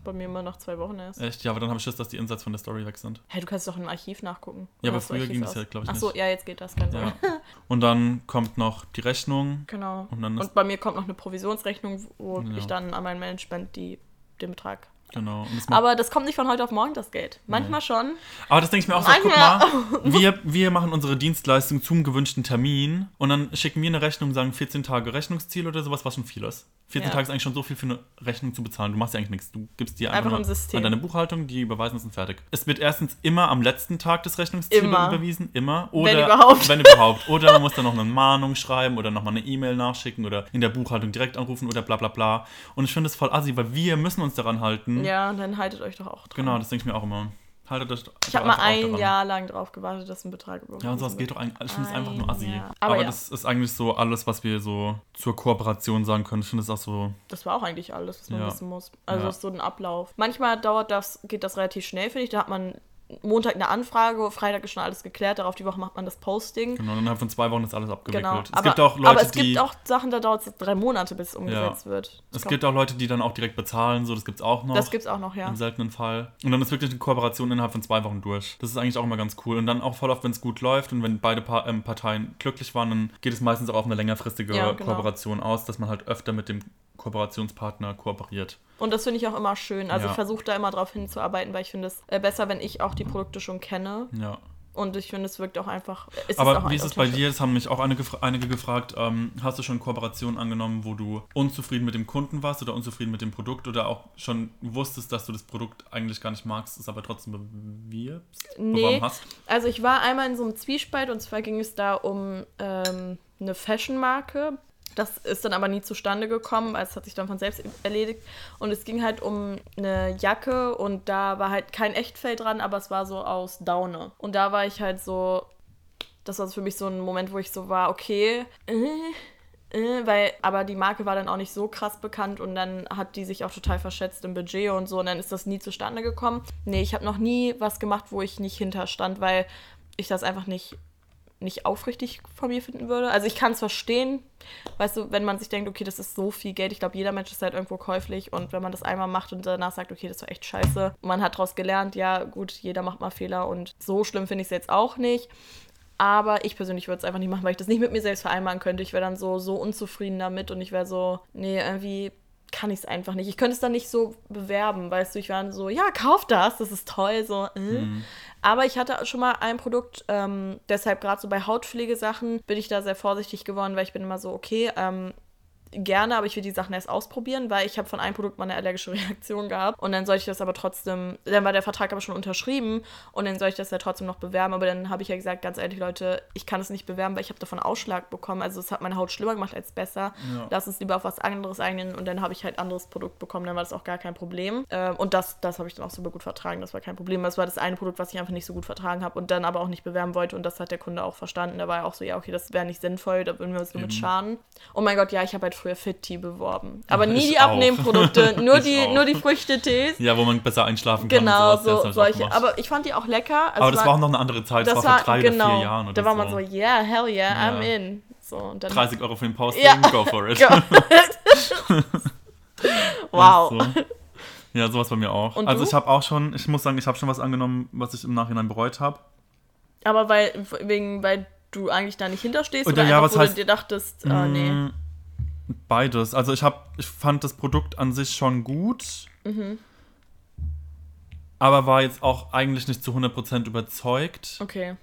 Bei mir immer nach zwei Wochen erst. Echt? Ja, aber dann habe ich Schiss, dass die Insights von der Story weg sind. Hey, du kannst doch im Archiv nachgucken. Ja, aber früher ging das ja, glaub ich, nicht. ja, jetzt geht das, keine Sorge. Ja. *laughs* Und dann kommt noch die Rechnung. Genau. Und dann Und bei mir kommt noch eine Provisionsrechnung, wo Ja. ich dann an mein Management die, den Betrag. Genau. Und das Aber das kommt nicht von heute auf morgen, das Geld. Manchmal schon. aber das denke ich mir auch so, guck mal, wir, wir machen unsere Dienstleistung zum gewünschten Termin und dann schicken wir eine Rechnung, sagen 14 Tage Rechnungsziel oder sowas, was schon viel ist. 14 Ja. Tage ist eigentlich schon so viel für eine Rechnung zu bezahlen. Du machst ja eigentlich nichts. Du gibst die einfach, Einfach an deine Buchhaltung, die überweisen es und fertig. Es wird erstens immer am letzten Tag des Rechnungsziels überwiesen, immer. Oder, Wenn überhaupt. Wenn überhaupt. Oder man muss dann noch eine Mahnung schreiben oder nochmal eine E-Mail nachschicken oder in der Buchhaltung direkt anrufen oder bla bla bla. Und ich finde das voll assi, weil wir müssen uns daran halten. Ja, und dann haltet euch doch auch dran. Genau, das denke ich mir auch immer. Haltet euch Ich habe mal ein. Jahr lang drauf gewartet, dass ein Betrag überwiesen Ja, und sowas geht doch eigentlich. Ich finde es einfach nur assi. Jahr. Aber, Aber ja. das ist eigentlich so alles, was wir so zur Kooperation sagen können. Ich finde es auch so. Das war auch eigentlich alles, was man Ja. wissen muss. Also Ja. es ist so ein Ablauf. Manchmal dauert das, geht das relativ schnell, finde ich. Da hat man Montag eine Anfrage, Freitag ist schon alles geklärt, darauf die Woche macht man das Posting. Genau, innerhalb von zwei Wochen ist alles abgewickelt. Genau. Es aber, gibt auch Leute, aber es die. gibt auch Sachen, da dauert es drei Monate, bis es umgesetzt wird. es kommt- gibt auch Leute, die dann auch direkt bezahlen, so das gibt's auch noch. Das gibt's auch noch, ja. Im seltenen Fall. Und dann ist wirklich eine Kooperation innerhalb von zwei Wochen durch. Das ist eigentlich auch immer ganz cool. Und dann auch voll oft, wenn es gut läuft und wenn beide pa ähm, Parteien glücklich waren, dann geht es meistens auch auf eine längerfristige Ja, genau. Kooperation aus, dass man halt öfter mit dem Kooperationspartner kooperiert. Und das finde ich auch immer schön. Also Ja. ich versuche da immer drauf hinzuarbeiten, weil ich finde es äh, besser, wenn ich auch die Produkte schon kenne. Ja. Und ich finde, es wirkt auch einfach. Aber auch wie ist es bei dir? Das haben mich auch einige, einige gefragt. Ähm, hast du schon Kooperationen angenommen, wo du unzufrieden mit dem Kunden warst oder unzufrieden mit dem Produkt oder auch schon wusstest, dass du das Produkt eigentlich gar nicht magst, es aber trotzdem bewirbst, Nee. hast? Also ich war einmal in so einem Zwiespalt und zwar ging es da um ähm, eine Fashion-Marke. Das ist dann aber nie zustande gekommen, weil es hat sich dann von selbst erledigt. Und es ging halt um eine Jacke und da war halt kein Echtfell dran, aber es war so aus Daune. Und da war ich halt so, das war für mich so ein Moment, wo ich so war, okay, äh, äh, weil, aber die Marke war dann auch nicht so krass bekannt und dann hat die sich auch total verschätzt im Budget und so und dann ist das nie zustande gekommen. Nee, ich habe noch nie was gemacht, wo ich nicht hinterstand, weil ich das einfach nicht, nicht aufrichtig von mir finden würde. Also ich kann es verstehen, weißt du, wenn man sich denkt, okay, das ist so viel Geld, ich glaube, jeder Mensch ist halt irgendwo käuflich und wenn man das einmal macht und danach sagt, okay, das war echt scheiße, man hat daraus gelernt, ja gut, jeder macht mal Fehler und so schlimm finde ich es jetzt auch nicht. Aber ich persönlich würde es einfach nicht machen, weil ich das nicht mit mir selbst vereinbaren könnte. Ich wäre dann so, so unzufrieden damit und ich wäre so, nee, irgendwie kann ich es einfach nicht. Ich könnte es dann nicht so bewerben, weißt du, ich war so, ja, kauf das, das ist toll, so. Äh. Aber ich hatte schon mal ein Produkt, ähm, deshalb gerade so bei Hautpflegesachen bin ich da sehr vorsichtig geworden, weil ich bin immer so, okay, ähm, gerne, aber ich will die Sachen erst ausprobieren, weil ich habe von einem Produkt mal eine allergische *laughs* Reaktion gehabt und dann soll ich das aber trotzdem, dann war der Vertrag aber schon unterschrieben und dann soll ich das ja trotzdem noch bewerben, aber dann habe ich ja gesagt, ganz ehrlich Leute, ich kann es nicht bewerben, weil ich habe davon Ausschlag bekommen, also es hat meine Haut schlimmer gemacht als besser. Ja. Lass uns lieber auf was anderes eingehen und dann habe ich halt anderes Produkt bekommen, dann war das auch gar kein Problem. Ähm, und das, das habe ich dann auch super gut vertragen, das war kein Problem. Das war das eine Produkt, was ich einfach nicht so gut vertragen habe und dann aber auch nicht bewerben wollte und das hat der Kunde auch verstanden. Da war er auch so, ja, okay, das wäre nicht sinnvoll, da würden wir uns nur mit Eben. schaden. Oh mein Gott, ja, ich habe halt früher Fit Tea beworben. Aber nie Ich die auch. Abnehmprodukte, *laughs* nur die, auch. nur die Früchte-Tees. Ja, wo man besser einschlafen kann. Genau, so, solche. Aber ich fand die auch lecker. Also aber das war auch noch eine andere Zeit. Das, das war vor drei genau, oder vier Jahren oder Da war so. man so, yeah, hell yeah, I'm Ja. in. So, und dann 30 Euro für den Posting, Ja. go for it. *laughs* *laughs* Wow. So. Ja, sowas bei mir auch. Und also du? ich habe auch schon, ich muss sagen, ich habe schon was angenommen, was ich im Nachhinein bereut habe. Aber weil, wegen, weil du eigentlich da nicht hinterstehst Oder oder ja, einfach, was wo heißt- du dir dachtest, ah, nee. Beides. Also ich habe, ich fand das Produkt an sich schon gut, Mhm. aber war jetzt auch eigentlich nicht zu 100% überzeugt. Okay.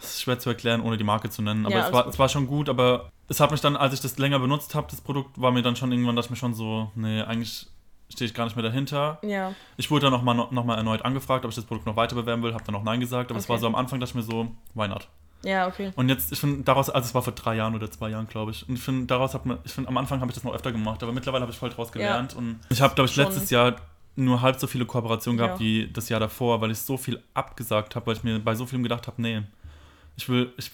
Das ist schwer zu erklären, ohne die Marke zu nennen. Aber Ja, es, war, gut. es war schon gut, aber es hat mich dann, als ich das länger benutzt habe, das Produkt, war mir dann schon irgendwann, dachte ich mir schon so, nee, eigentlich stehe ich gar nicht mehr dahinter. Ja. Ich wurde dann nochmal noch mal erneut angefragt, ob ich das Produkt noch weiter bewerben will, habe dann auch Nein gesagt, aber es Okay. war so am Anfang, dachte ich mir so, why not? Ja, okay. Und jetzt, ich finde, daraus, also es war vor drei Jahren oder zwei Jahren, glaube ich. Und ich finde, daraus hat man, ich finde, am Anfang habe ich das noch öfter gemacht, aber mittlerweile habe ich voll draus gelernt. Und ich habe, glaube ich, Schon. letztes Jahr nur halb so viele Kooperationen gehabt Ja. wie das Jahr davor, weil ich so viel abgesagt habe, weil ich mir bei so vielem gedacht habe, nee, ich will, ich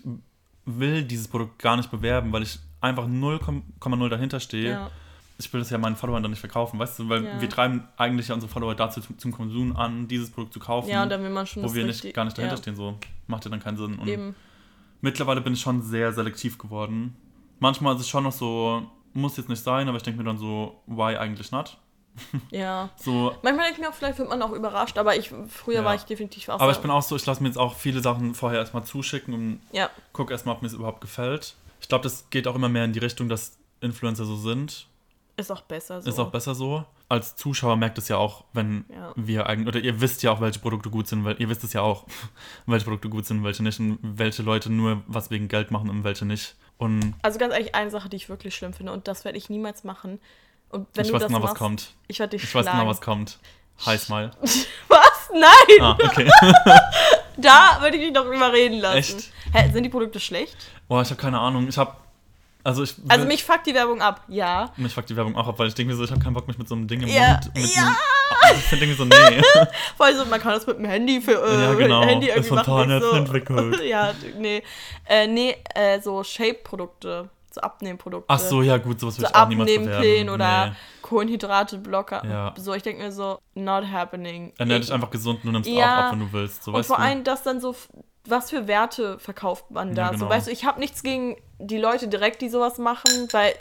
will dieses Produkt gar nicht bewerben, weil ich einfach 0,0 dahinter stehe. Ja. Ich will das ja meinen Followern dann nicht verkaufen, weißt du, weil Ja. wir treiben eigentlich ja unsere Follower dazu zum, Konsum an, dieses Produkt zu kaufen, ja, und dann will man schon wo wir nicht, gar nicht dahinter ja, stehen. So macht ja dann keinen Sinn. Und Eben. Mittlerweile bin ich schon sehr selektiv geworden. Manchmal ist es schon noch so, muss jetzt nicht sein, aber ich denke mir dann so, why eigentlich not? *laughs* Ja. So, Manchmal denke ich mir auch, vielleicht wird man auch überrascht, aber ich früher Ja. war ich definitiv auch aber ich bin auch so, ich lasse mir jetzt auch viele Sachen vorher erstmal zuschicken und Ja, gucke erstmal, ob mir es überhaupt gefällt. Ich glaube, das geht auch immer mehr in die Richtung, dass Influencer so sind. Ist auch besser so. Ist auch besser so. Als Zuschauer merkt es ja auch, wenn Ja. wir eigentlich, oder ihr wisst ja auch, welche Produkte gut sind, weil ihr wisst es ja auch, *laughs* welche Produkte gut sind, welche nicht und welche Leute nur was wegen Geld machen und welche nicht. Und Also ganz ehrlich, eine Sache, die ich wirklich schlimm finde und das werde ich niemals machen. Und wenn ich du weiß das genau, was kommt. ich werde dich Ich weiß schlagen. genau, was kommt. Heiß mal. *laughs* Was? Nein! Ah, okay. *laughs* Da würde ich dich noch überreden lassen. Echt? Hä, sind die Produkte schlecht? Boah, ich habe keine Ahnung. Ich habe also ich Also mich fuckt die Werbung ab, ja. mich fuckt die Werbung auch ab, weil ich denke mir so, ich habe keinen Bock mich mit so einem Ding im Ja, Mund mit ja. einem, Ah, ich finde so nee. *laughs* Voll so, man kann das mit dem Handy für äh, Ja, genau. Handy Ist irgendwie von machen. Nicht so. entwickelt. *laughs* ja, nee. Äh, nee, äh, so Shape-Produkte, so Abnehmprodukte. Ach so, ja gut, sowas So würde ich auch niemals Abnehmpillen bewerben. oder Nee. Kohlenhydrate-Blocker. Ja. So, ich denke mir so, not happening. Ernähr dich einfach gesund und du nimmst Ja. auch ab, wenn du willst. So, Und vor allem, dass dann so, was für Werte verkauft man da? Ja, So, genau. weißt du, ich habe nichts gegen die Leute direkt, die sowas machen, weil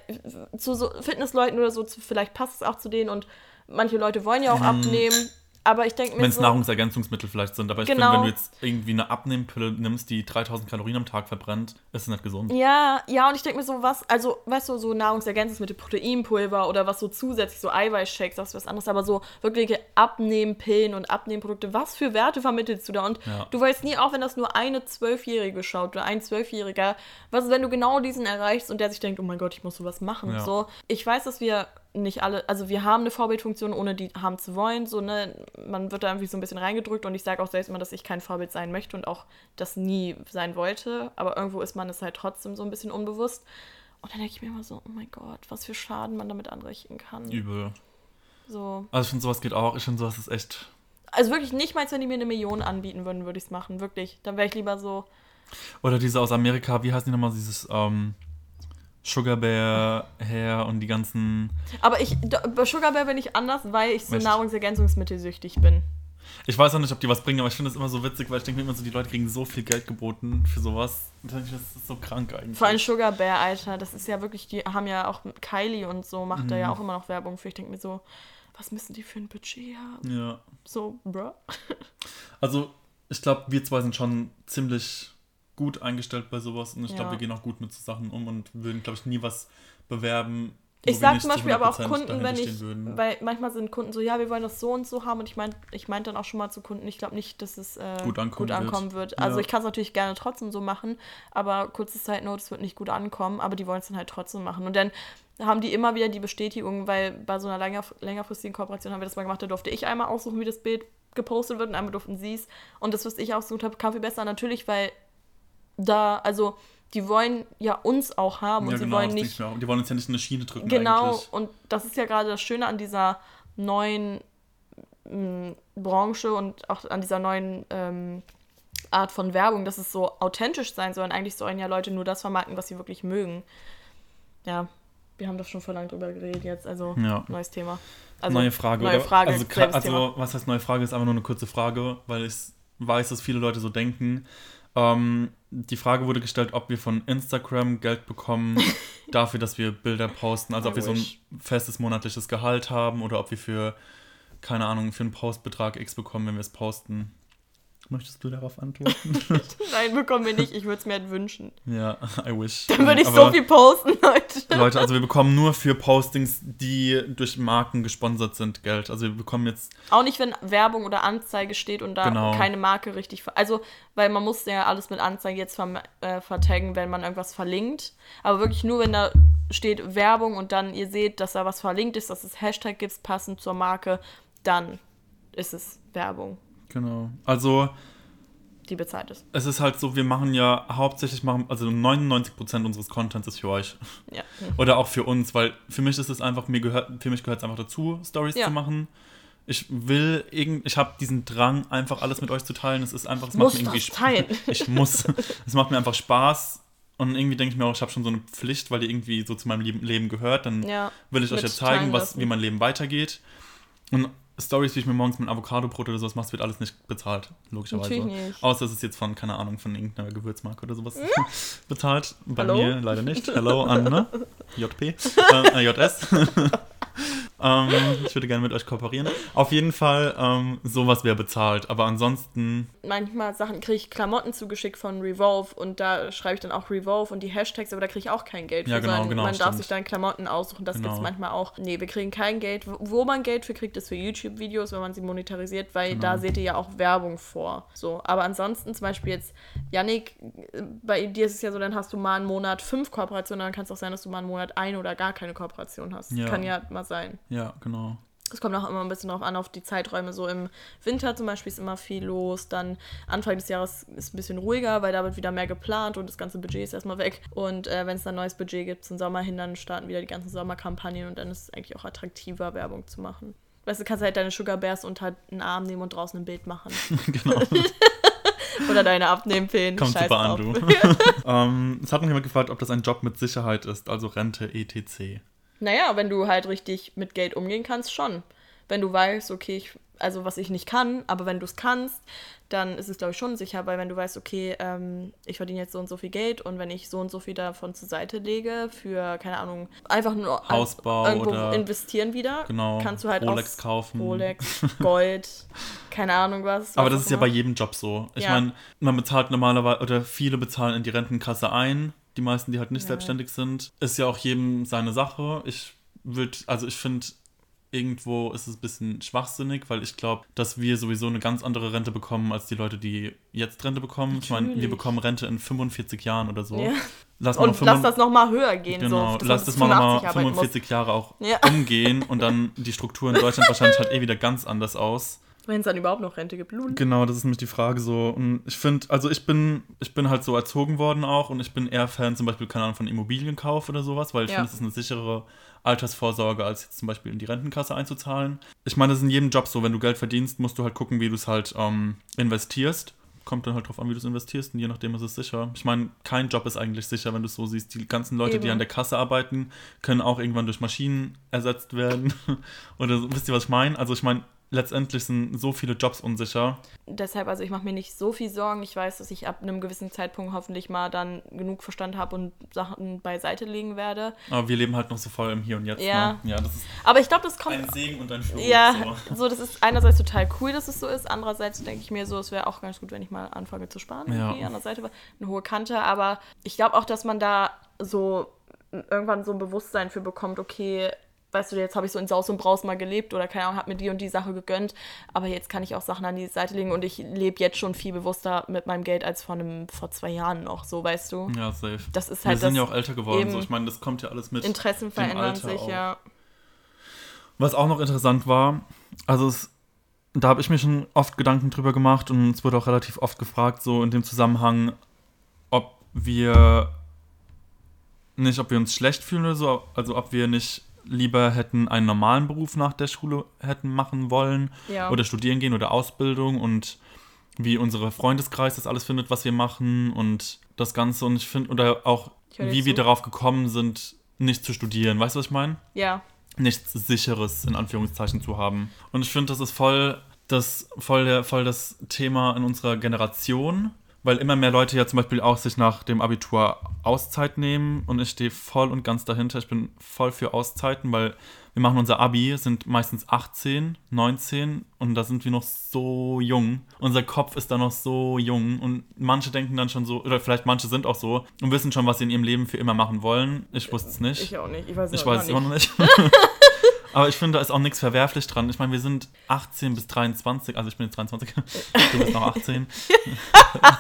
zu so Fitnessleuten oder so, zu, vielleicht passt es auch zu denen und manche Leute wollen ja auch abnehmen. Aber ich denke mir Wenn es so, Nahrungsergänzungsmittel vielleicht sind. Aber ich Genau. finde, wenn du jetzt irgendwie eine Abnehmpille nimmst, die 3000 Kalorien am Tag verbrennt, ist es nicht gesund. Ja, ja, und ich denke mir so, was, also, weißt du, so Nahrungsergänzungsmittel, Proteinpulver oder was so zusätzlich, so Eiweißshakes, das ist was anderes, aber so wirkliche Abnehmpillen und Abnehmprodukte, was für Werte vermittelst du da? Und Ja. du weißt nie, auch wenn das nur eine Zwölfjährige schaut oder ein Zwölfjähriger, was ist, wenn du genau diesen erreichst und der sich denkt, oh mein Gott, ich muss sowas machen. Ja. So, ich weiß, dass wir nicht alle, also wir haben eine Vorbildfunktion, ohne die haben zu wollen, so, ne, man wird da irgendwie so ein bisschen reingedrückt und ich sage auch selbst immer, dass ich kein Vorbild sein möchte und auch das nie sein wollte, aber irgendwo ist man es halt trotzdem so ein bisschen unbewusst. Und dann denke ich mir immer so, oh mein Gott, was für Schaden man damit anrichten kann. Übel. So. Also ich finde, sowas geht auch. Ich finde, sowas ist echt. Also wirklich nicht mal, wenn die mir eine Million anbieten würden, würde ich es machen, wirklich. Dann wäre ich lieber so, Oder diese aus Amerika, wie heißen die nochmal? Dieses ähm, Sugar Bear Hair und die ganzen. aber ich, bei Sugar Bear bin ich anders, weil ich so Echt? Nahrungsergänzungsmittelsüchtig bin. Ich weiß auch nicht, ob die was bringen, aber ich finde es immer so witzig, weil ich denke mir immer so, die Leute kriegen so viel Geld geboten für sowas. Und dann denke ich, das ist so krank eigentlich. Vor allem Sugar Bear, Alter, das ist ja wirklich, die haben ja auch Kylie und so, macht da ja Mhm. auch immer noch Werbung für. Ich denke mir so, was müssen die für ein Budget haben? Ja. So, bruh. Also, ich glaube, wir zwei sind schon ziemlich gut eingestellt bei sowas und ich glaube, Ja. wir gehen auch gut mit so Sachen um und würden, glaube ich, nie was bewerben. Ich wir sag nicht zum zu Beispiel aber auch 100% Kunden, wenn ich, würden. weil manchmal sind Kunden so, ja, wir wollen das so und so haben und ich meine ich meinte dann auch schon mal zu Kunden, ich glaube nicht, dass es äh, Gut ankommen wird. ankommen wird. Also Ja. ich kann es natürlich gerne trotzdem so machen, aber kurze Zeit es wird nicht gut ankommen, aber die wollen es dann halt trotzdem machen. Und dann haben die immer wieder die Bestätigung, weil bei so einer länger, längerfristigen Kooperation haben wir das mal gemacht, da durfte ich einmal aussuchen, wie das Bild gepostet wird und einmal durften sie es. Und das, was ich ausgesucht habe, kam viel besser. Natürlich, weil da, also die wollen ja uns auch haben und ja, sie genau, wollen nicht. Die wollen uns ja nicht in eine Schiene drücken Genau, eigentlich. und das ist ja gerade das Schöne an dieser neuen m, Branche und auch an dieser neuen ähm, Art von Werbung, dass es so authentisch sein soll. Und eigentlich sollen ja Leute nur das vermarkten, was sie wirklich mögen. Ja, wir haben doch schon vor lang drüber geredet jetzt, also Ja. neues Thema. Also, neue Frage, neue? Frage, also, also was heißt neue Frage? Ist einfach nur eine kurze Frage, weil ich weiß, dass viele Leute so denken. Ähm, die Frage wurde gestellt, ob wir von Instagram Geld bekommen *laughs* dafür, dass wir Bilder posten. Also ob wir so ein festes monatliches Gehalt haben oder ob wir für, keine Ahnung, für einen Postbetrag X bekommen, wenn wir es posten. Möchtest du darauf antworten? *laughs* Nein, bekommen wir nicht. Ich würde es mir halt wünschen. ja, I wish. Dann würde ich Aber so viel posten, Leute. Leute, also wir bekommen nur für Postings, die durch Marken gesponsert sind, Geld. Also wir bekommen jetzt, Auch nicht, wenn Werbung oder Anzeige steht und da Genau. keine Marke richtig. Also, weil man muss ja alles mit Anzeige jetzt ver äh, vertaggen, wenn man irgendwas verlinkt. Aber wirklich nur, wenn da steht Werbung und dann ihr seht, dass da was verlinkt ist, dass es Hashtag gibt, passend zur Marke, dann ist es Werbung, genau. Also die bezahlt ist. es ist halt so, wir machen ja hauptsächlich, machen, also 99% unseres Contents ist für euch. Ja. *laughs* Oder auch für uns, weil für mich ist es einfach, mir gehört, für mich gehört es einfach dazu, Stories Ja. zu machen. Ich will irgend, ich habe diesen Drang, einfach alles mit euch zu teilen. Es ist einfach, es macht mir irgendwie das teilen. Sp- *laughs* Ich muss. Es macht mir einfach Spaß. Und irgendwie denke ich mir auch, ich habe schon so eine Pflicht, weil die irgendwie so zu meinem Leben- gehört. Dann Ja. will ich euch jetzt zeigen, was, lassen. wie mein Leben weitergeht. Und Stories, wie ich mir morgens mit einem Avocado-Brot oder sowas mache, wird alles nicht bezahlt, logischerweise. Natürlich nicht. Außer es ist jetzt von, keine Ahnung, von irgendeiner Gewürzmarke oder sowas *laughs* bezahlt. Bei Hallo? mir leider nicht. Hello an ne? *laughs* JP, äh, äh, JS. *laughs* ähm, ich würde gerne mit euch kooperieren. Auf jeden Fall, ähm, sowas wäre bezahlt. Aber ansonsten, Manchmal Sachen kriege ich Klamotten zugeschickt von Revolve und da schreibe ich dann auch Revolve und die Hashtags, aber da kriege ich auch kein Geld Ja, für. genau, genau, Man darf stimmt. sich dann Klamotten aussuchen, das Genau. gibt es manchmal auch. Nee, wir kriegen kein Geld. Wo- man Geld für kriegt, ist für YouTube-Videos, wenn man sie monetarisiert, weil da Genau. seht ihr ja auch Werbung vor. So, aber ansonsten zum Beispiel jetzt, Yannick, bei dir ist es ja so, dann hast du mal einen Monat fünf Kooperationen, dann kann es auch sein, dass du mal einen Monat eine oder gar keine Kooperation hast. Ja. Kann ja mal sein. Ja, genau. Es kommt auch immer ein bisschen darauf an, auf die Zeiträume. So im Winter zum Beispiel ist immer viel los. Dann Anfang des Jahres ist ein bisschen ruhiger, weil da wird wieder mehr geplant und das ganze Budget ist erstmal weg. Und äh, wenn es dann neues Budget gibt zum Sommer hin, dann starten wieder die ganzen Sommerkampagnen und dann ist es eigentlich auch attraktiver, Werbung zu machen. Weißt du, kannst halt deine Sugar Bears unter den Arm nehmen und draußen ein Bild machen. *laughs* genau. *laughs* Oder deine Abnehmpillen. Kommt Scheiß super an, drauf. du. *laughs* ähm, es hat noch jemand gefragt, ob das ein Job mit Sicherheit ist, also Rente, etc. Naja, wenn du halt richtig mit Geld umgehen kannst, schon. Wenn du weißt, okay, ich, also was ich nicht kann, aber wenn du es kannst, dann ist es, glaube ich, schon sicher, weil wenn du weißt, okay, ähm, ich verdiene jetzt so und so viel Geld und wenn ich so und so viel davon zur Seite lege für, keine Ahnung, einfach nur Hausbau irgendwo oder- investieren wieder, Genau, kannst du halt Rolex kaufen. Rolex, *laughs* Gold, keine Ahnung was. Aber was das auch ist ja immer. bei jedem Job so. Ich Ja. meine, man bezahlt normalerweise, oder viele bezahlen in die Rentenkasse ein. Die meisten, die halt nicht Ja. selbstständig sind. Ist ja auch jedem seine Sache. Ich würde, also ich finde, irgendwo ist es ein bisschen schwachsinnig, weil ich glaube, dass wir sowieso eine ganz andere Rente bekommen als die Leute, die jetzt Rente bekommen. Ich meine, wir Natürlich. bekommen Rente in 45 Jahren oder so. Ja. Lass mal Und lass 55 das nochmal höher gehen. Genau, so, lass das mal nochmal 85 arbeiten muss. 45 Jahre auch Ja. umgehen und dann die Struktur in Deutschland wahrscheinlich halt eh wieder ganz anders aus. Wenn es dann überhaupt noch Rente gibt. Lul. Genau, das ist nämlich die Frage so. Und ich finde, also ich bin, ich bin halt so erzogen worden auch und ich bin eher Fan zum Beispiel, keine Ahnung, von Immobilienkauf oder sowas, weil ich Ja. finde, es ist eine sichere Altersvorsorge, als jetzt zum Beispiel in die Rentenkasse einzuzahlen. Ich meine, das ist in jedem Job so, wenn du Geld verdienst, musst du halt gucken, wie du es halt ähm, investierst. Kommt dann halt drauf an, wie du es investierst und je nachdem ist es sicher. Ich meine, kein Job ist eigentlich sicher, wenn du es so siehst. Die ganzen Leute, die Eben. an der Kasse arbeiten, können auch irgendwann durch Maschinen ersetzt werden. *laughs* Oder so, wisst ihr, was ich meine? Also ich meine, letztendlich sind so viele Jobs unsicher. deshalb, also ich mache mir nicht so viel Sorgen. Ich weiß, dass ich ab einem gewissen Zeitpunkt hoffentlich mal dann genug Verstand habe und Sachen beiseite legen werde. Aber wir leben halt noch so voll im Hier und Jetzt. Ja. Ne? Ja, das ist Aber ich glaube, das kommt. ein Segen und ein Fluch. ja, So. *laughs* so. das ist einerseits total cool, dass es so ist. Andererseits denke ich mir so, es wäre auch ganz gut, wenn ich mal anfange zu sparen. Ja. An der Seite eine hohe Kante. Aber ich glaube auch, dass man da so irgendwann so ein Bewusstsein für bekommt, okay, weißt du, jetzt habe ich so in Saus und Braus mal gelebt oder keine Ahnung, habe mir die und die Sache gegönnt, aber jetzt kann ich auch Sachen an die Seite legen und ich lebe jetzt schon viel bewusster mit meinem Geld als vor einem, vor zwei Jahren noch, so weißt du. Ja, safe. Das ist wir halt sind das ja auch älter geworden. So. Ich meine, das kommt ja alles mit. Interessen verändern sich, auch. ja. Was auch noch interessant war, also es, da habe ich mir schon oft Gedanken drüber gemacht und es wurde auch relativ oft gefragt, so in dem Zusammenhang, ob wir nicht, ob wir uns schlecht fühlen oder so, also ob wir nicht lieber hätten einen normalen Beruf nach der Schule hätten machen wollen Ja. oder studieren gehen oder Ausbildung und wie unsere Freundeskreis das alles findet, was wir machen und das Ganze und ich finde, oder auch wie wir zu. darauf gekommen sind, nicht zu studieren. Weißt du, was ich meine? Ja, nichts Sicheres in Anführungszeichen zu haben. Und ich finde, das ist voll das, voll, der, voll das Thema in unserer Generation, weil immer mehr Leute ja zum Beispiel auch sich nach dem Abitur Auszeit nehmen und ich stehe voll und ganz dahinter. Ich bin voll für Auszeiten, weil wir machen unser Abi, sind meistens 18, 19 und da sind wir noch so jung. Unser Kopf ist da noch so jung und manche denken dann schon so, oder vielleicht manche sind auch so und wissen schon, was sie in ihrem Leben für immer machen wollen. Ich wusste es nicht. Ich auch nicht. Ich weiß, Ich auch weiß es immer noch nicht. *laughs* Aber ich finde, da ist auch nichts verwerflich dran. Ich meine, wir sind 18 bis 23, also ich bin jetzt 23, *laughs* du bist noch 18. *laughs*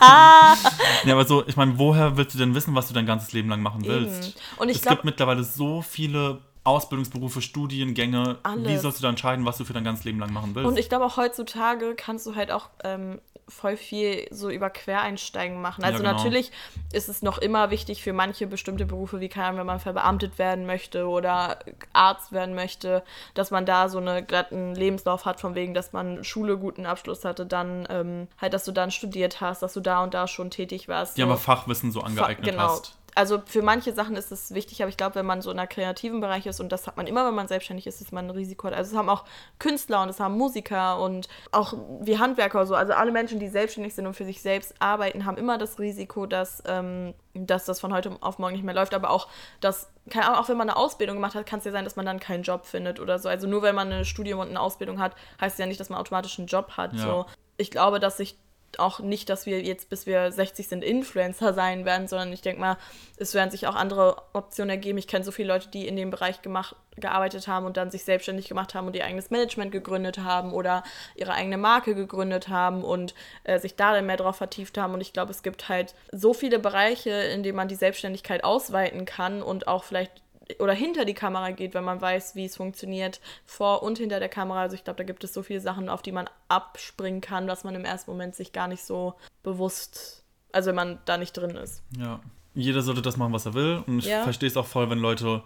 ja, aber so, ich meine, woher willst du denn wissen, was du dein ganzes Leben lang machen willst? Eben. Und ich es glaub- gibt mittlerweile so viele Ausbildungsberufe, Studiengänge. Wie Alles. sollst du da entscheiden, was du für dein ganzes Leben lang machen willst? Und ich glaube auch heutzutage kannst du halt auch ähm, voll viel so über Quereinsteigen machen. Also Ja, genau. natürlich ist es noch immer wichtig für manche bestimmte Berufe, wie kann, wenn man verbeamtet werden möchte oder Arzt werden möchte, dass man da so eine glatten Lebenslauf hat, von wegen, dass man Schule guten Abschluss hatte, dann ähm, halt, dass du dann studiert hast, dass du da und da schon tätig warst. ja, so. aber Fachwissen so angeeignet genau. hast. Also für manche Sachen ist es wichtig, aber ich glaube, wenn man so in einer kreativen Bereich ist, und das hat man immer, wenn man selbstständig ist, dass man ein Risiko hat. Also es haben auch Künstler und es haben Musiker und auch wie Handwerker so. Also alle Menschen, die selbstständig sind und für sich selbst arbeiten, haben immer das Risiko, dass, ähm, dass das von heute auf morgen nicht mehr läuft. Aber auch, dass, keine Ahnung, auch wenn man eine Ausbildung gemacht hat, kann es ja sein, dass man dann keinen Job findet oder so. Also nur wenn man ein Studium und eine Ausbildung hat, heißt es ja nicht, dass man automatisch einen Job hat. Ja. So. Ich glaube, dass sich auch nicht, dass wir jetzt, bis wir 60 sind, Influencer sein werden, sondern ich denke mal, es werden sich auch andere Optionen ergeben. Ich kenne so viele Leute, die in dem Bereich gemacht, gearbeitet haben und dann sich selbstständig gemacht haben und ihr eigenes Management gegründet haben oder ihre eigene Marke gegründet haben und äh, sich da dann mehr drauf vertieft haben. Und ich glaube, es gibt halt so viele Bereiche, in denen man die Selbstständigkeit ausweiten kann und auch vielleicht oder hinter die Kamera geht, wenn man weiß, wie es funktioniert, vor und hinter der Kamera. Also ich glaube, da gibt es so viele Sachen, auf die man abspringen kann, was man im ersten Moment sich gar nicht so bewusst, also wenn man da nicht drin ist. Ja. Jeder sollte das machen, was er will. Und ich Ja. verstehe es auch voll, wenn Leute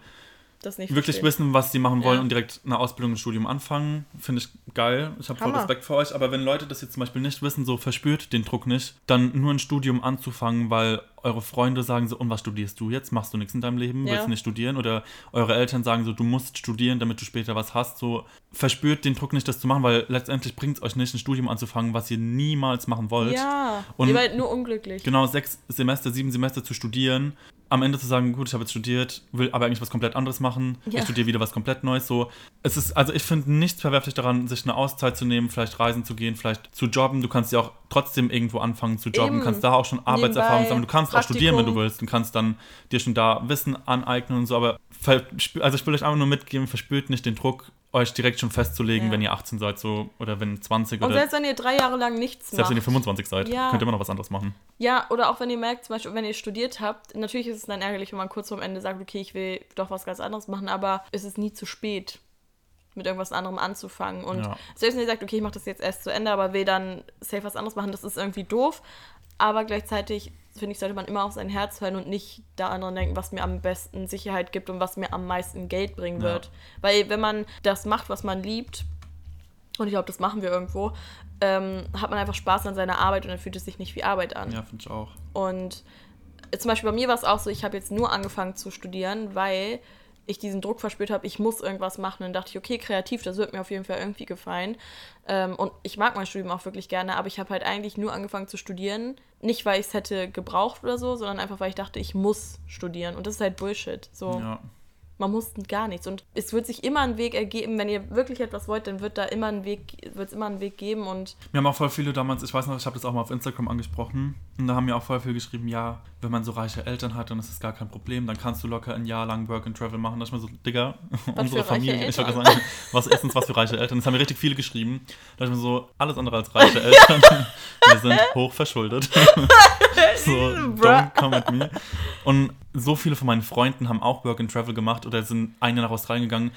Das nicht wirklich verstehen. wissen, was sie machen wollen Ja. und direkt eine Ausbildung, ein Studium anfangen. Finde ich geil. Ich habe voll. Respekt vor euch. Aber wenn Leute das jetzt zum Beispiel nicht wissen, so verspürt den Druck nicht, dann nur ein Studium anzufangen, weil eure Freunde sagen so, und was studierst du jetzt? Machst du nichts in deinem Leben? Ja. Willst du nicht studieren? Oder eure Eltern sagen so, du musst studieren, damit du später was hast. So verspürt den Druck nicht, das zu machen, weil letztendlich bringt es euch nicht, ein Studium anzufangen, was ihr niemals machen wollt. Ja, Und- ihr werdet nur unglücklich. Genau, sechs Semester, sieben Semester zu studieren, am Ende zu sagen, gut, ich habe jetzt studiert, will aber eigentlich was komplett anderes machen, Ja. ich studiere wieder was komplett Neues, so. Es ist, also ich finde nichts verwerflich daran, sich eine Auszeit zu nehmen, vielleicht reisen zu gehen, vielleicht zu jobben, du kannst ja auch trotzdem irgendwo anfangen zu jobben, Eben. kannst da auch schon Arbeitserfahrung Nebenbei, sammeln, du kannst auch studieren, wenn du Praktikum. willst, du kannst dann dir schon da Wissen aneignen und so, aber also ich will euch einfach nur mitgeben, verspürt nicht den Druck, euch direkt schon festzulegen, Ja. wenn ihr 18 seid, so, oder wenn 20 Und oder selbst wenn ihr drei Jahre lang nichts selbst wenn ihr macht. 25 seid, Ja. könnt ihr immer noch was anderes machen. Ja, oder auch wenn ihr merkt, zum Beispiel, wenn ihr studiert habt, natürlich ist es dann ärgerlich, wenn man kurz vorm Ende sagt, okay, ich will doch was ganz anderes machen, aber es ist nie zu spät, mit irgendwas anderem anzufangen. Und Ja. selbst wenn ihr sagt, okay, ich mache das jetzt erst zu Ende, aber will dann safe was anderes machen, das ist irgendwie doof. Aber gleichzeitig, finde ich, sollte man immer auf sein Herz hören und nicht da anderen denken, was mir am besten Sicherheit gibt und was mir am meisten Geld bringen Ja. wird. Weil wenn man das macht, was man liebt, und ich glaube, das machen wir irgendwo, ähm, hat man einfach Spaß an seiner Arbeit und dann fühlt es sich nicht wie Arbeit an. Ja, finde ich auch. Und zum Beispiel bei mir war es auch so, ich habe jetzt nur angefangen zu studieren, weil ich diesen Druck verspürt habe, ich muss irgendwas machen. Und dann dachte ich, okay, kreativ, das wird mir auf jeden Fall irgendwie gefallen. Ähm, und ich mag mein Studium auch wirklich gerne, aber ich habe halt eigentlich nur angefangen zu studieren. Nicht, weil ich es hätte gebraucht oder so, sondern einfach, weil ich dachte, ich muss studieren. Und das ist halt Bullshit. So. Ja. Man muss gar nichts. Und es wird sich immer ein Weg ergeben, wenn ihr wirklich etwas wollt, dann wird da immer ein Weg, wird es immer einen Weg geben und Mir haben auch voll viele damals, ich weiß noch, ich habe das auch mal auf Instagram angesprochen, und da haben mir auch voll viele geschrieben, ja, wenn man so reiche Eltern hat, dann ist das gar kein Problem, dann kannst du locker ein Jahr lang Work and Travel machen. Da ist mir so, Digga, *laughs* unsere für reiche Familie, ich gerade sagen, was erstens was für reiche Eltern. Das haben mir richtig viele geschrieben. Da ist mir so, alles andere als reiche Eltern. *laughs* Wir sind hoch verschuldet. *laughs* so, don't come at me. Und so viele von meinen Freunden haben auch Work and Travel gemacht oder sind ein Jahr nach Australien gegangen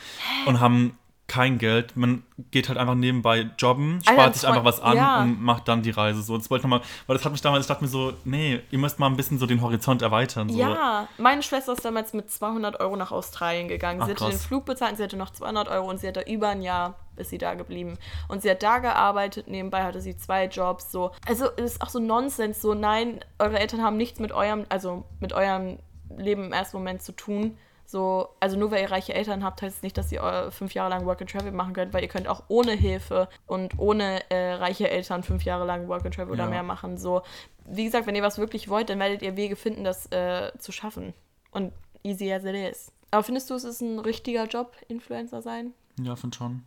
und haben kein Geld. Man geht halt einfach nebenbei jobben, spart Alter, sich einfach was an ja. und macht dann die Reise. So, das wollte ich nochmal, weil das hat mich damals, ich dachte mir so, nee, ihr müsst mal ein bisschen so den Horizont erweitern. So. Ja, meine Schwester ist damals mit 200 Euro nach Australien gegangen. Ach, sie hatte den. Flug bezahlt, und sie hatte noch 200 Euro und sie hat da über ein Jahr ist sie da geblieben. Und sie hat da gearbeitet, nebenbei hatte sie zwei Jobs, so. Also, es ist auch so Nonsens, so, nein, eure Eltern haben nichts mit eurem, also mit eurem Leben im ersten Moment zu tun, So, also nur weil ihr reiche Eltern habt, heißt es nicht, dass ihr äh, fünf Jahre lang Work and Travel machen könnt, weil ihr könnt auch ohne Hilfe und ohne äh, reiche Eltern fünf Jahre lang Work and Travel oder Ja. mehr machen. So, wie gesagt, wenn ihr was wirklich wollt, dann werdet ihr Wege finden, das äh, zu schaffen. Und easy as it is. Aber findest du, es ist ein richtiger Job, Influencer sein? Ja, finde schon.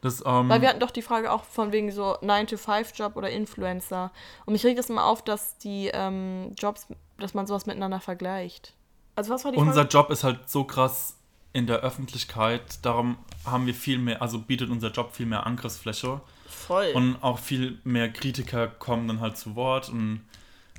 Das, ähm, Weil wir hatten doch die Frage auch von wegen so 9-to-5-Job oder Influencer. Und mich regt das immer auf, dass die ähm, Jobs, dass man sowas miteinander vergleicht. Also was war die unser Frage? Job ist halt so krass in der Öffentlichkeit, darum haben wir viel mehr, also bietet unser Job viel mehr Angriffsfläche Voll. und auch viel mehr Kritiker kommen dann halt zu Wort und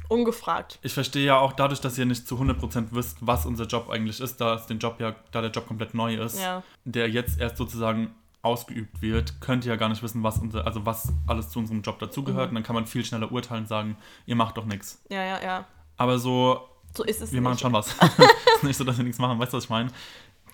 Ungefragt. ich verstehe ja auch dadurch, dass ihr nicht zu 100% wisst, was unser Job eigentlich ist, da es den Job ja, da der Job komplett neu ist, Ja. der jetzt erst sozusagen ausgeübt wird, könnt ihr ja gar nicht wissen, was unser, also was alles zu unserem Job dazugehört Mhm. und dann kann man viel schneller urteilen und sagen, ihr macht doch nichts. Ja, ja, ja. Aber so, So ist es wir nicht. machen schon was. *laughs* *laughs* ist nicht so, dass wir nichts machen, weißt du, was ich meine?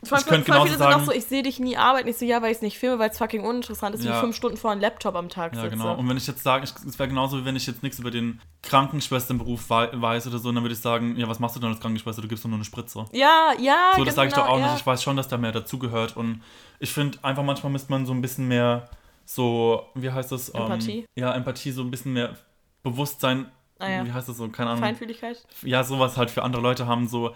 Voll, Ich könnte genauso viele sind auch sagen- so, ich sehe dich nie arbeiten. Ich so, ja, weil ich es nicht filme, weil es fucking uninteressant ist, wie Ja. ich fünf Stunden vor einem Laptop am Tag Ja, sitze. genau. Und wenn ich jetzt sage, es wäre genauso, wie wenn ich jetzt nichts über den Krankenschwesternberuf wei- weiß oder so, dann würde ich sagen, ja, was machst du denn als Krankenschwester? Du gibst doch nur eine Spritze. ja, ja, So, das sage ich genau, doch auch ja. nicht. Ich weiß schon, dass da mehr dazugehört. Und ich finde einfach manchmal müsste man so ein bisschen mehr so, wie heißt das? Empathie? Ähm, ja, Empathie, so ein bisschen mehr Bewusstsein. Ah, ja. Wie heißt das so? Keine Ahnung. Feinfühligkeit? Ja, sowas halt für andere Leute haben. So,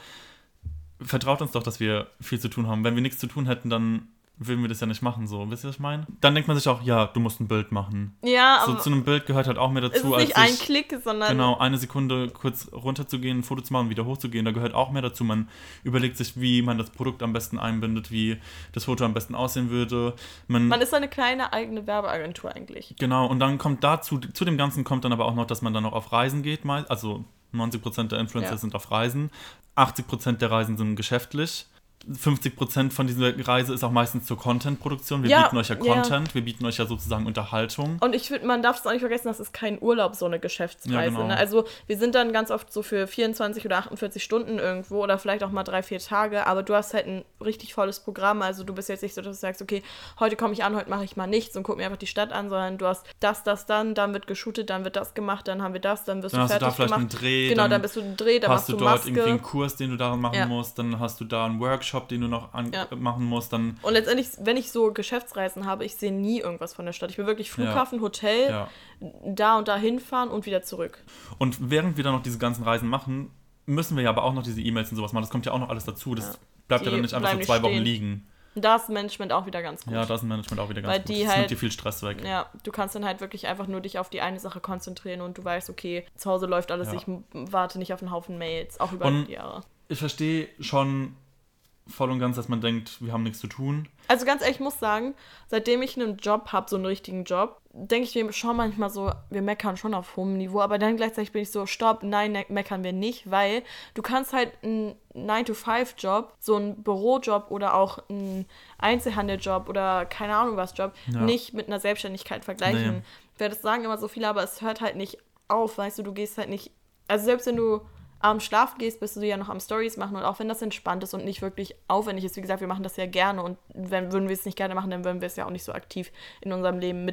vertraut uns doch, dass wir viel zu tun haben. Wenn wir nichts zu tun hätten, dann würden wir das ja nicht machen. So, wisst ihr, was ich meine? Dann denkt man sich auch, ja, du musst ein Bild machen. Ja, So aber zu einem Bild gehört halt auch mehr es ist dazu, als nicht ein Klick, sondern genau eine Sekunde kurz runterzugehen, ein Foto zu machen, wieder hochzugehen. Da gehört auch mehr dazu. Man überlegt sich, wie man das Produkt am besten einbindet, wie das Foto am besten aussehen würde. Man, man ist eine kleine eigene Werbeagentur eigentlich. genau. Und dann kommt dazu, zu dem Ganzen kommt dann aber auch noch, dass man dann noch auf Reisen geht. Mal, also 90% der Influencer Ja. sind auf Reisen, 80% der Reisen sind geschäftlich. 50% von dieser Reise ist auch meistens zur Content-Produktion. Wir Ja, bieten euch ja ja. Content, wir bieten euch ja sozusagen Unterhaltung. Und ich finde, man darf es auch nicht vergessen, das ist kein Urlaub, so eine Geschäftsreise. Ja, genau. ne? Also wir sind dann ganz oft so für 24 oder 48 Stunden irgendwo oder vielleicht auch mal drei, vier Tage, aber du hast halt ein richtig volles Programm. Also du bist jetzt nicht so, dass du sagst, okay, heute komme ich an, heute mache ich mal nichts und guck mir einfach die Stadt an, sondern du hast das, das, dann, dann wird geshootet, dann wird das gemacht, dann haben wir das, dann wirst Dann du hast du da fertig vielleicht gemacht. einen Dreh, genau, dann dann bist du ein Dreh, dann hast machst du du dort Maske. irgendwie einen Kurs, den du daran machen Ja. musst, dann hast du da einen Workshop, den du noch Ja. machen musst, dann Und letztendlich, wenn ich so Geschäftsreisen habe, ich sehe nie irgendwas von der Stadt. Ich will wirklich Flughafen, Hotel, ja. da und da hinfahren und wieder zurück. Und während wir dann noch diese ganzen Reisen machen, müssen wir ja aber auch noch diese E-Mails und sowas machen. Das kommt ja auch noch alles dazu. Das Ja. bleibt ja Die dann nicht einfach so zwei nicht Wochen stehen. liegen. Da ist Management auch wieder ganz gut. Ja, da ist Management auch wieder ganz Weil gut. die das halt- nimmt dir viel Stress weg. Ja, du kannst dann halt wirklich einfach nur dich auf die eine Sache konzentrieren und du weißt, okay, zu Hause läuft alles, Ja. ich warte nicht auf einen Haufen Mails, auch über Und- die Jahre. Ich verstehe schon voll und ganz, dass man denkt, wir haben nichts zu tun. Also ganz ehrlich, ich muss sagen, seitdem ich einen Job habe, so einen richtigen Job, denke ich mir schon manchmal so, wir meckern schon auf hohem Niveau, aber dann gleichzeitig bin ich so, stopp, nein, ne- meckern wir nicht, weil du kannst halt einen 9-to-5-Job, so einen Bürojob oder auch einen Einzelhandeljob oder keine Ahnung was Job, Ja. nicht mit einer Selbstständigkeit vergleichen. Nee. Wer das sagen immer so viele, aber es hört halt nicht auf, weißt du, du gehst halt nicht, also selbst wenn du abends schlafen gehst, bist du ja noch am Stories machen und auch wenn das entspannt ist und nicht wirklich aufwendig ist, wie gesagt, wir machen das ja gerne und wenn würden wir es nicht gerne machen, dann würden wir es ja auch nicht so aktiv in unserem Leben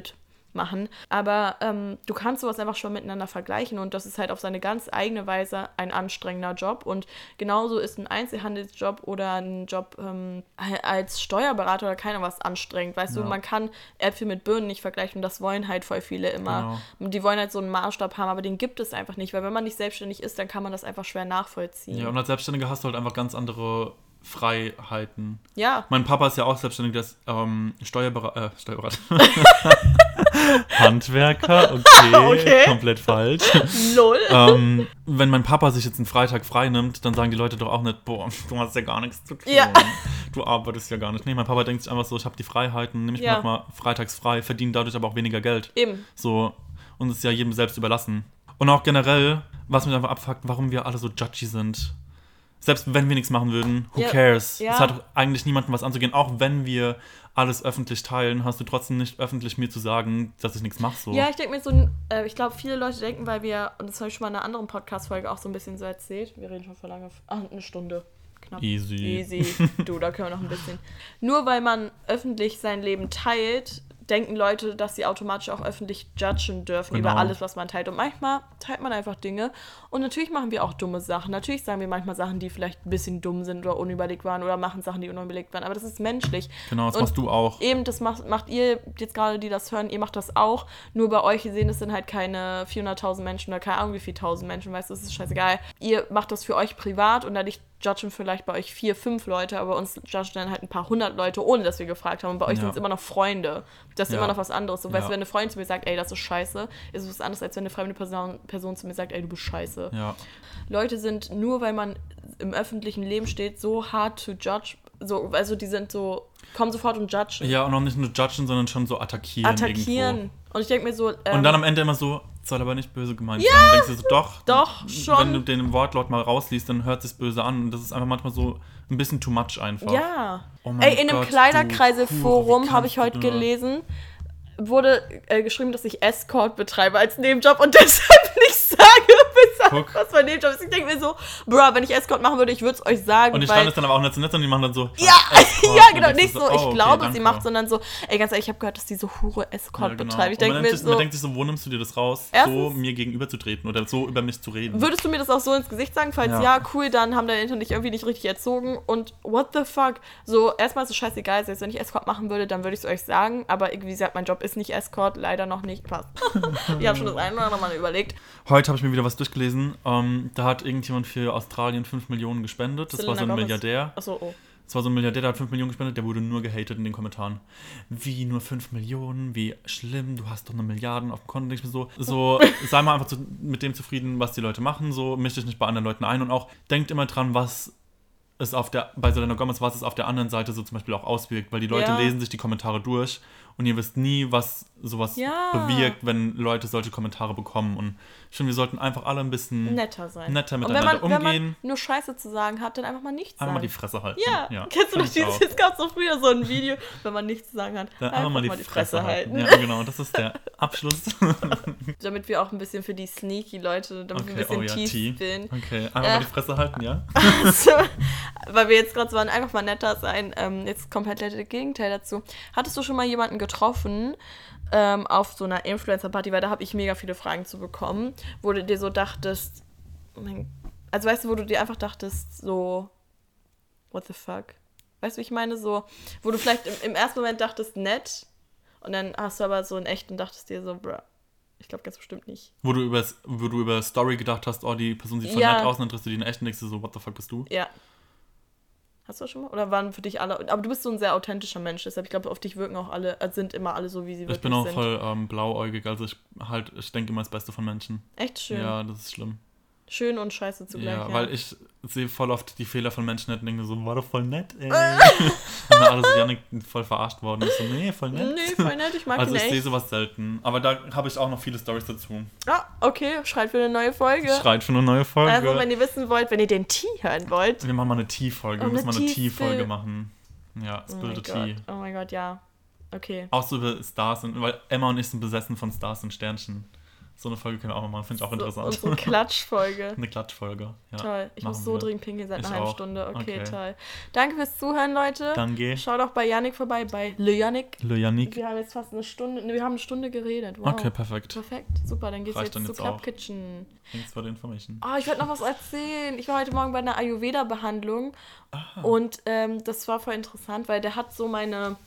mitmachen. Aber ähm, du kannst sowas einfach schon miteinander vergleichen und das ist halt auf seine ganz eigene Weise ein anstrengender Job und genauso ist ein Einzelhandelsjob oder ein Job ähm, als Steuerberater oder keiner was anstrengend, weißt du, Ja. man kann Äpfel mit Birnen nicht vergleichen und das wollen halt voll viele immer. Genau. Die wollen halt so einen Maßstab haben, aber den gibt es einfach nicht, weil wenn man nicht selbstständig ist, dann kann man das einfach schwer nachvollziehen. Ja, und als Selbstständiger hast du halt einfach ganz andere Freiheiten. Ja, Mein Papa ist ja auch selbstständig, der ist ähm, Steuerberater. Äh, Steuerberater. *laughs* *laughs* Handwerker, *laughs* okay, Okay. komplett falsch. lol. ähm, wenn mein Papa sich jetzt einen Freitag frei nimmt, dann sagen die Leute doch auch nicht, boah, du hast ja gar nichts zu tun. Ja. *laughs* Du arbeitest ja gar nicht. Nee, mein Papa denkt sich einfach so, ich habe die Freiheiten, nehme ich Ja. mir mal freitags frei, verdiene dadurch aber auch weniger Geld. Eben. So, und es ist ja jedem selbst überlassen. Und auch generell, was mich einfach abfuckt, warum wir alle so judgy sind. Selbst wenn wir nichts machen würden, who Ja, cares? ja. Es hat eigentlich niemandem was anzugehen. Auch wenn wir alles öffentlich teilen, hast du trotzdem nicht öffentlich mir zu sagen, dass ich nichts mache. So. Ja, ich denke mir so, äh, ich glaube, viele Leute denken, weil wir, und das habe ich schon mal in einer anderen Podcast-Folge auch so ein bisschen so erzählt, wir reden schon vor lange, ach, eine Stunde. Knapp. Easy. Easy. Du, da können wir noch ein bisschen. *laughs* Nur weil man öffentlich sein Leben teilt, denken Leute, dass sie automatisch auch öffentlich judgen dürfen Genau. über alles, was man teilt. Und manchmal teilt man einfach Dinge. Und natürlich machen wir auch dumme Sachen. Natürlich sagen wir manchmal Sachen, die vielleicht ein bisschen dumm sind oder unüberlegt waren oder machen Sachen, die unüberlegt waren. Aber das ist menschlich. Genau, das Und machst du auch. Eben, das macht, macht ihr jetzt gerade, die das hören, ihr macht das auch. Nur bei euch, ihr sehen, es sind halt keine 400.000 Menschen oder keine Ahnung wie viel tausend Menschen, weißt du, das ist scheißegal. Ihr macht das für euch privat und dadurch judgen vielleicht bei euch vier, fünf Leute, aber uns judgen dann halt ein paar hundert Leute, ohne dass wir gefragt haben. Und bei euch Ja. sind es immer noch Freunde. Das ist Ja. immer noch was anderes. So, weißt Ja. du, wenn eine Freundin zu mir sagt, ey, das ist scheiße, ist es was anderes, als wenn eine fremde Person, Person zu mir sagt, ey, du bist scheiße. Ja. Leute sind, nur weil man im öffentlichen Leben steht, so hard to judge. So, also die sind so, kommen sofort und judgen. Ja, und auch nicht nur judgen, sondern schon so attackieren. attackieren. Irgendwo. Und ich denke mir so, ähm, Und dann am Ende immer so, soll aber nicht böse gemeint sein. Dann denkst du so, doch. Doch, schon. Wenn du den Wortlaut mal rausliest, dann hört es böse an. Und das ist einfach manchmal so ein bisschen too much einfach. ja. Oh mein Ey, in einem Gott, Kleiderkreise-Forum habe ich heute gelesen, wurde äh, geschrieben, dass ich Escort betreibe als Nebenjob und *laughs* deshalb nicht sage, Guck. was mein Nebenjob ist. Ich denke mir so, bruh, wenn ich Escort machen würde, ich würde es euch sagen. Und die weil schreiben es dann aber auch nicht so nett, sondern die machen dann so. Ja, Escort. *laughs* ja, Und genau. Nicht so, oh, ich okay, glaube, sie danke. macht, sondern so, ey, ganz ehrlich, ich habe gehört, dass diese Hure Escort Ja, genau. betreibt. Ich Und denke mir sich- so, Man denkt sich so, wo nimmst du dir das raus, so Erstens- mir gegenüber zu treten oder so über mich zu reden? Würdest du mir das auch so ins Gesicht sagen? Falls ja, Ja. cool, dann haben deine Eltern dich irgendwie nicht richtig erzogen. Und what the fuck? So, erstmal es scheißegal. Selbst wenn ich Escort machen würde, dann würde ich es euch sagen. Aber wie gesagt, mein Job ist nicht Escort, leider noch nicht. Passt. *laughs* ich habe schon das *laughs* eine oder andere Mal überlegt. Heute habe ich mir wieder was durchgelesen. Ähm, da hat irgendjemand für Australien 5 Millionen gespendet. Das war so ein Selena. Milliardär. Achso, oh. Das war so ein Milliardär, der hat 5 Millionen gespendet, der wurde nur gehatet in den Kommentaren. Wie nur 5 Millionen, wie schlimm, du hast doch eine Milliarde auf dem Konto. Ich mir so, so *laughs* sei mal einfach zu, mit dem zufrieden, was die Leute machen, so misch dich nicht bei anderen Leuten ein und auch denkt immer dran, was es auf der, bei Selena Gomez, was es auf der anderen Seite so zum Beispiel auch auswirkt, weil die Leute Ja. lesen sich die Kommentare durch und ihr wisst nie, was sowas Ja. bewirkt, wenn Leute solche Kommentare bekommen und ich finde, wir sollten einfach alle ein bisschen Netter sein. netter Und wenn miteinander man, wenn man umgehen, nur Scheiße zu sagen hat, dann einfach mal nichts einfach mal die sagen. Fresse halten. Ja, *laughs* kennst du noch dieses, es gab so früher so ein Video, wenn man nichts zu sagen hat, Dann einfach mal die, Fresse, halten. halten. Ja, genau, das ist der *laughs* Abschluss. *laughs* Damit wir auch ein bisschen für die sneaky Leute, damit wir ein Okay, bisschen oh ja, tief Tee. spielen. Okay, einfach Äh. mal die Fresse halten, ja? Also, weil wir jetzt gerade so waren, einfach mal netter sein. Ähm, jetzt komplett das Gegenteil dazu. Hattest du schon mal jemanden getroffen ähm, auf so einer Influencer-Party? Weil da habe ich mega viele Fragen zu bekommen, wo du dir so dachtest, oh also weißt du, wo du dir einfach dachtest, so, what the fuck? Weißt du, wie ich meine? So, wo du vielleicht im, im ersten Moment dachtest, nett, und dann hast du aber so in echt und dachtest dir so, bruh, ich glaube ganz bestimmt nicht. Wo du, über, wo du über Story gedacht hast, oh, die Person sieht voll Ja. nett aus, und dann triffst du die in echt und denkst dir so, what the fuck bist du? Ja. Hast du das schon mal? Oder waren für dich alle. Aber du bist so ein sehr authentischer Mensch, deshalb, ich glaube, auf dich wirken auch alle, äh, sind immer alle so, wie sie wirklich Ich bin auch sind. voll ähm, blauäugig, also ich halt, ich denke immer das Beste von Menschen. Echt schön. Ja, das ist schlimm. Schön und scheiße zugleich. ja, Ja, weil ich sehe voll oft die Fehler von Menschen und denke so, war doch voll nett, ey. und *laughs* *laughs* dann alle so, Janik, voll verarscht worden. Ich so, nee, voll nett. Nee, voll nett, ich mag *laughs* Also ich sehe sowas selten. Aber da habe ich auch noch viele Stories dazu. Ah, okay, schreit für eine neue Folge. Schreit für eine neue Folge. Also, wenn ihr wissen wollt, wenn ihr den Tee hören wollt. Wir machen mal eine Tea-Folge. Oh, Wir müssen eine mal eine Spill. machen. Ja, Oh the Gott, Tea. oh mein Gott, ja. Okay. Auch so über Stars und weil Emma und ich sind besessen von Stars und Sternchen. So eine Folge können wir auch mal machen, finde ich auch So, interessant. unsere Klatschfolge. *laughs* eine Klatschfolge. Ja, Toll. Ich muss so wir. dringend pinkeln seit einer halben. Stunde. Okay, Okay. toll. Danke fürs Zuhören, Leute. Danke. Schaut auch bei Yannick vorbei, bei Le Yannick. Le Yannick. Wir haben jetzt fast eine Stunde, ne, wir haben eine Stunde geredet. Wow. Okay, perfekt. Perfekt, super, dann geht's Reicht jetzt dann zu jetzt Club auch. Kitchen. Thanks for the information. Oh, ich wollte noch was erzählen. Ich war heute Morgen bei einer Ayurveda-Behandlung und ähm, das war voll interessant, weil der hat so meine.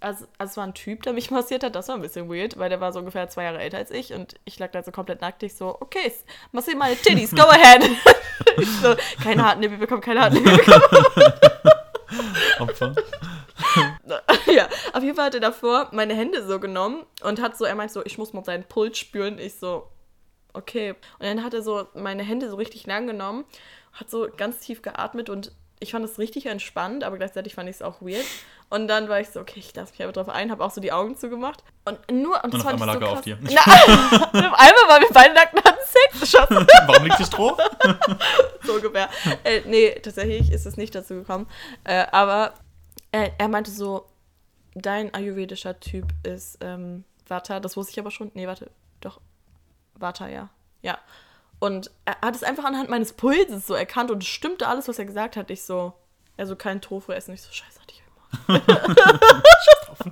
Also, also es war ein Typ, der mich *laughs* massiert hat. Das war ein bisschen weird, weil der war so ungefähr zwei Jahre älter als ich und ich lag da so komplett nackt. Ich so, okay, massier meine Titties, go ahead. *laughs* ich so, keine harten Nippel bekommen, keine harten Nippel bekommen. *laughs* Opfer. ja, auf jeden Fall hat er davor meine Hände so genommen und hat so, er meint so, ich muss mal seinen Puls spüren. Ich so, okay. Und dann hat er so meine Hände so richtig lang genommen, hat so ganz tief geatmet und ich fand es richtig entspannt, aber gleichzeitig fand ich es auch weird. Und dann war ich so, okay, ich lasse mich aber drauf ein, habe auch so die Augen zugemacht. Und nur, und Und auf einmal lag so er auf dir. *laughs* Na, und auf einmal waren wir beide nackt und hatten Sex. Schatz. *laughs* Warum liegt die Stroh? *laughs* so ungefähr. Äh, nee, tatsächlich ist es nicht dazu gekommen. Äh, aber äh, er meinte so, dein ayurvedischer Typ ist ähm, Vata. Das wusste ich aber schon. Nee, warte. Doch. Vata, ja. Ja. Und er hat es einfach anhand meines Pulses so erkannt und es stimmte alles, was er gesagt hat. Ich so, also kein Tofu essen. Ich so, scheiße, hatte ich immer.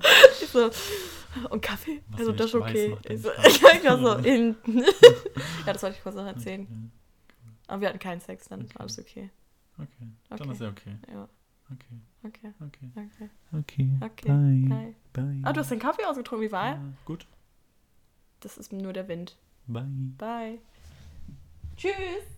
*laughs* ich so, Und Kaffee? Was also das ist okay. Ich so, *laughs* ich war so *laughs* in. ja, das wollte ich kurz noch erzählen. Okay, Aber wir hatten keinen Sex, dann Okay. war alles okay. okay. Dann Okay. ist ja okay. Ja, Okay, okay, okay. okay. Okay. Okay, Bye. bye. Bye. Ah, du hast den Kaffee ausgetrunken, wie war er? ja, Gut. Das ist nur der Wind. Bye. Bye. Tschüss.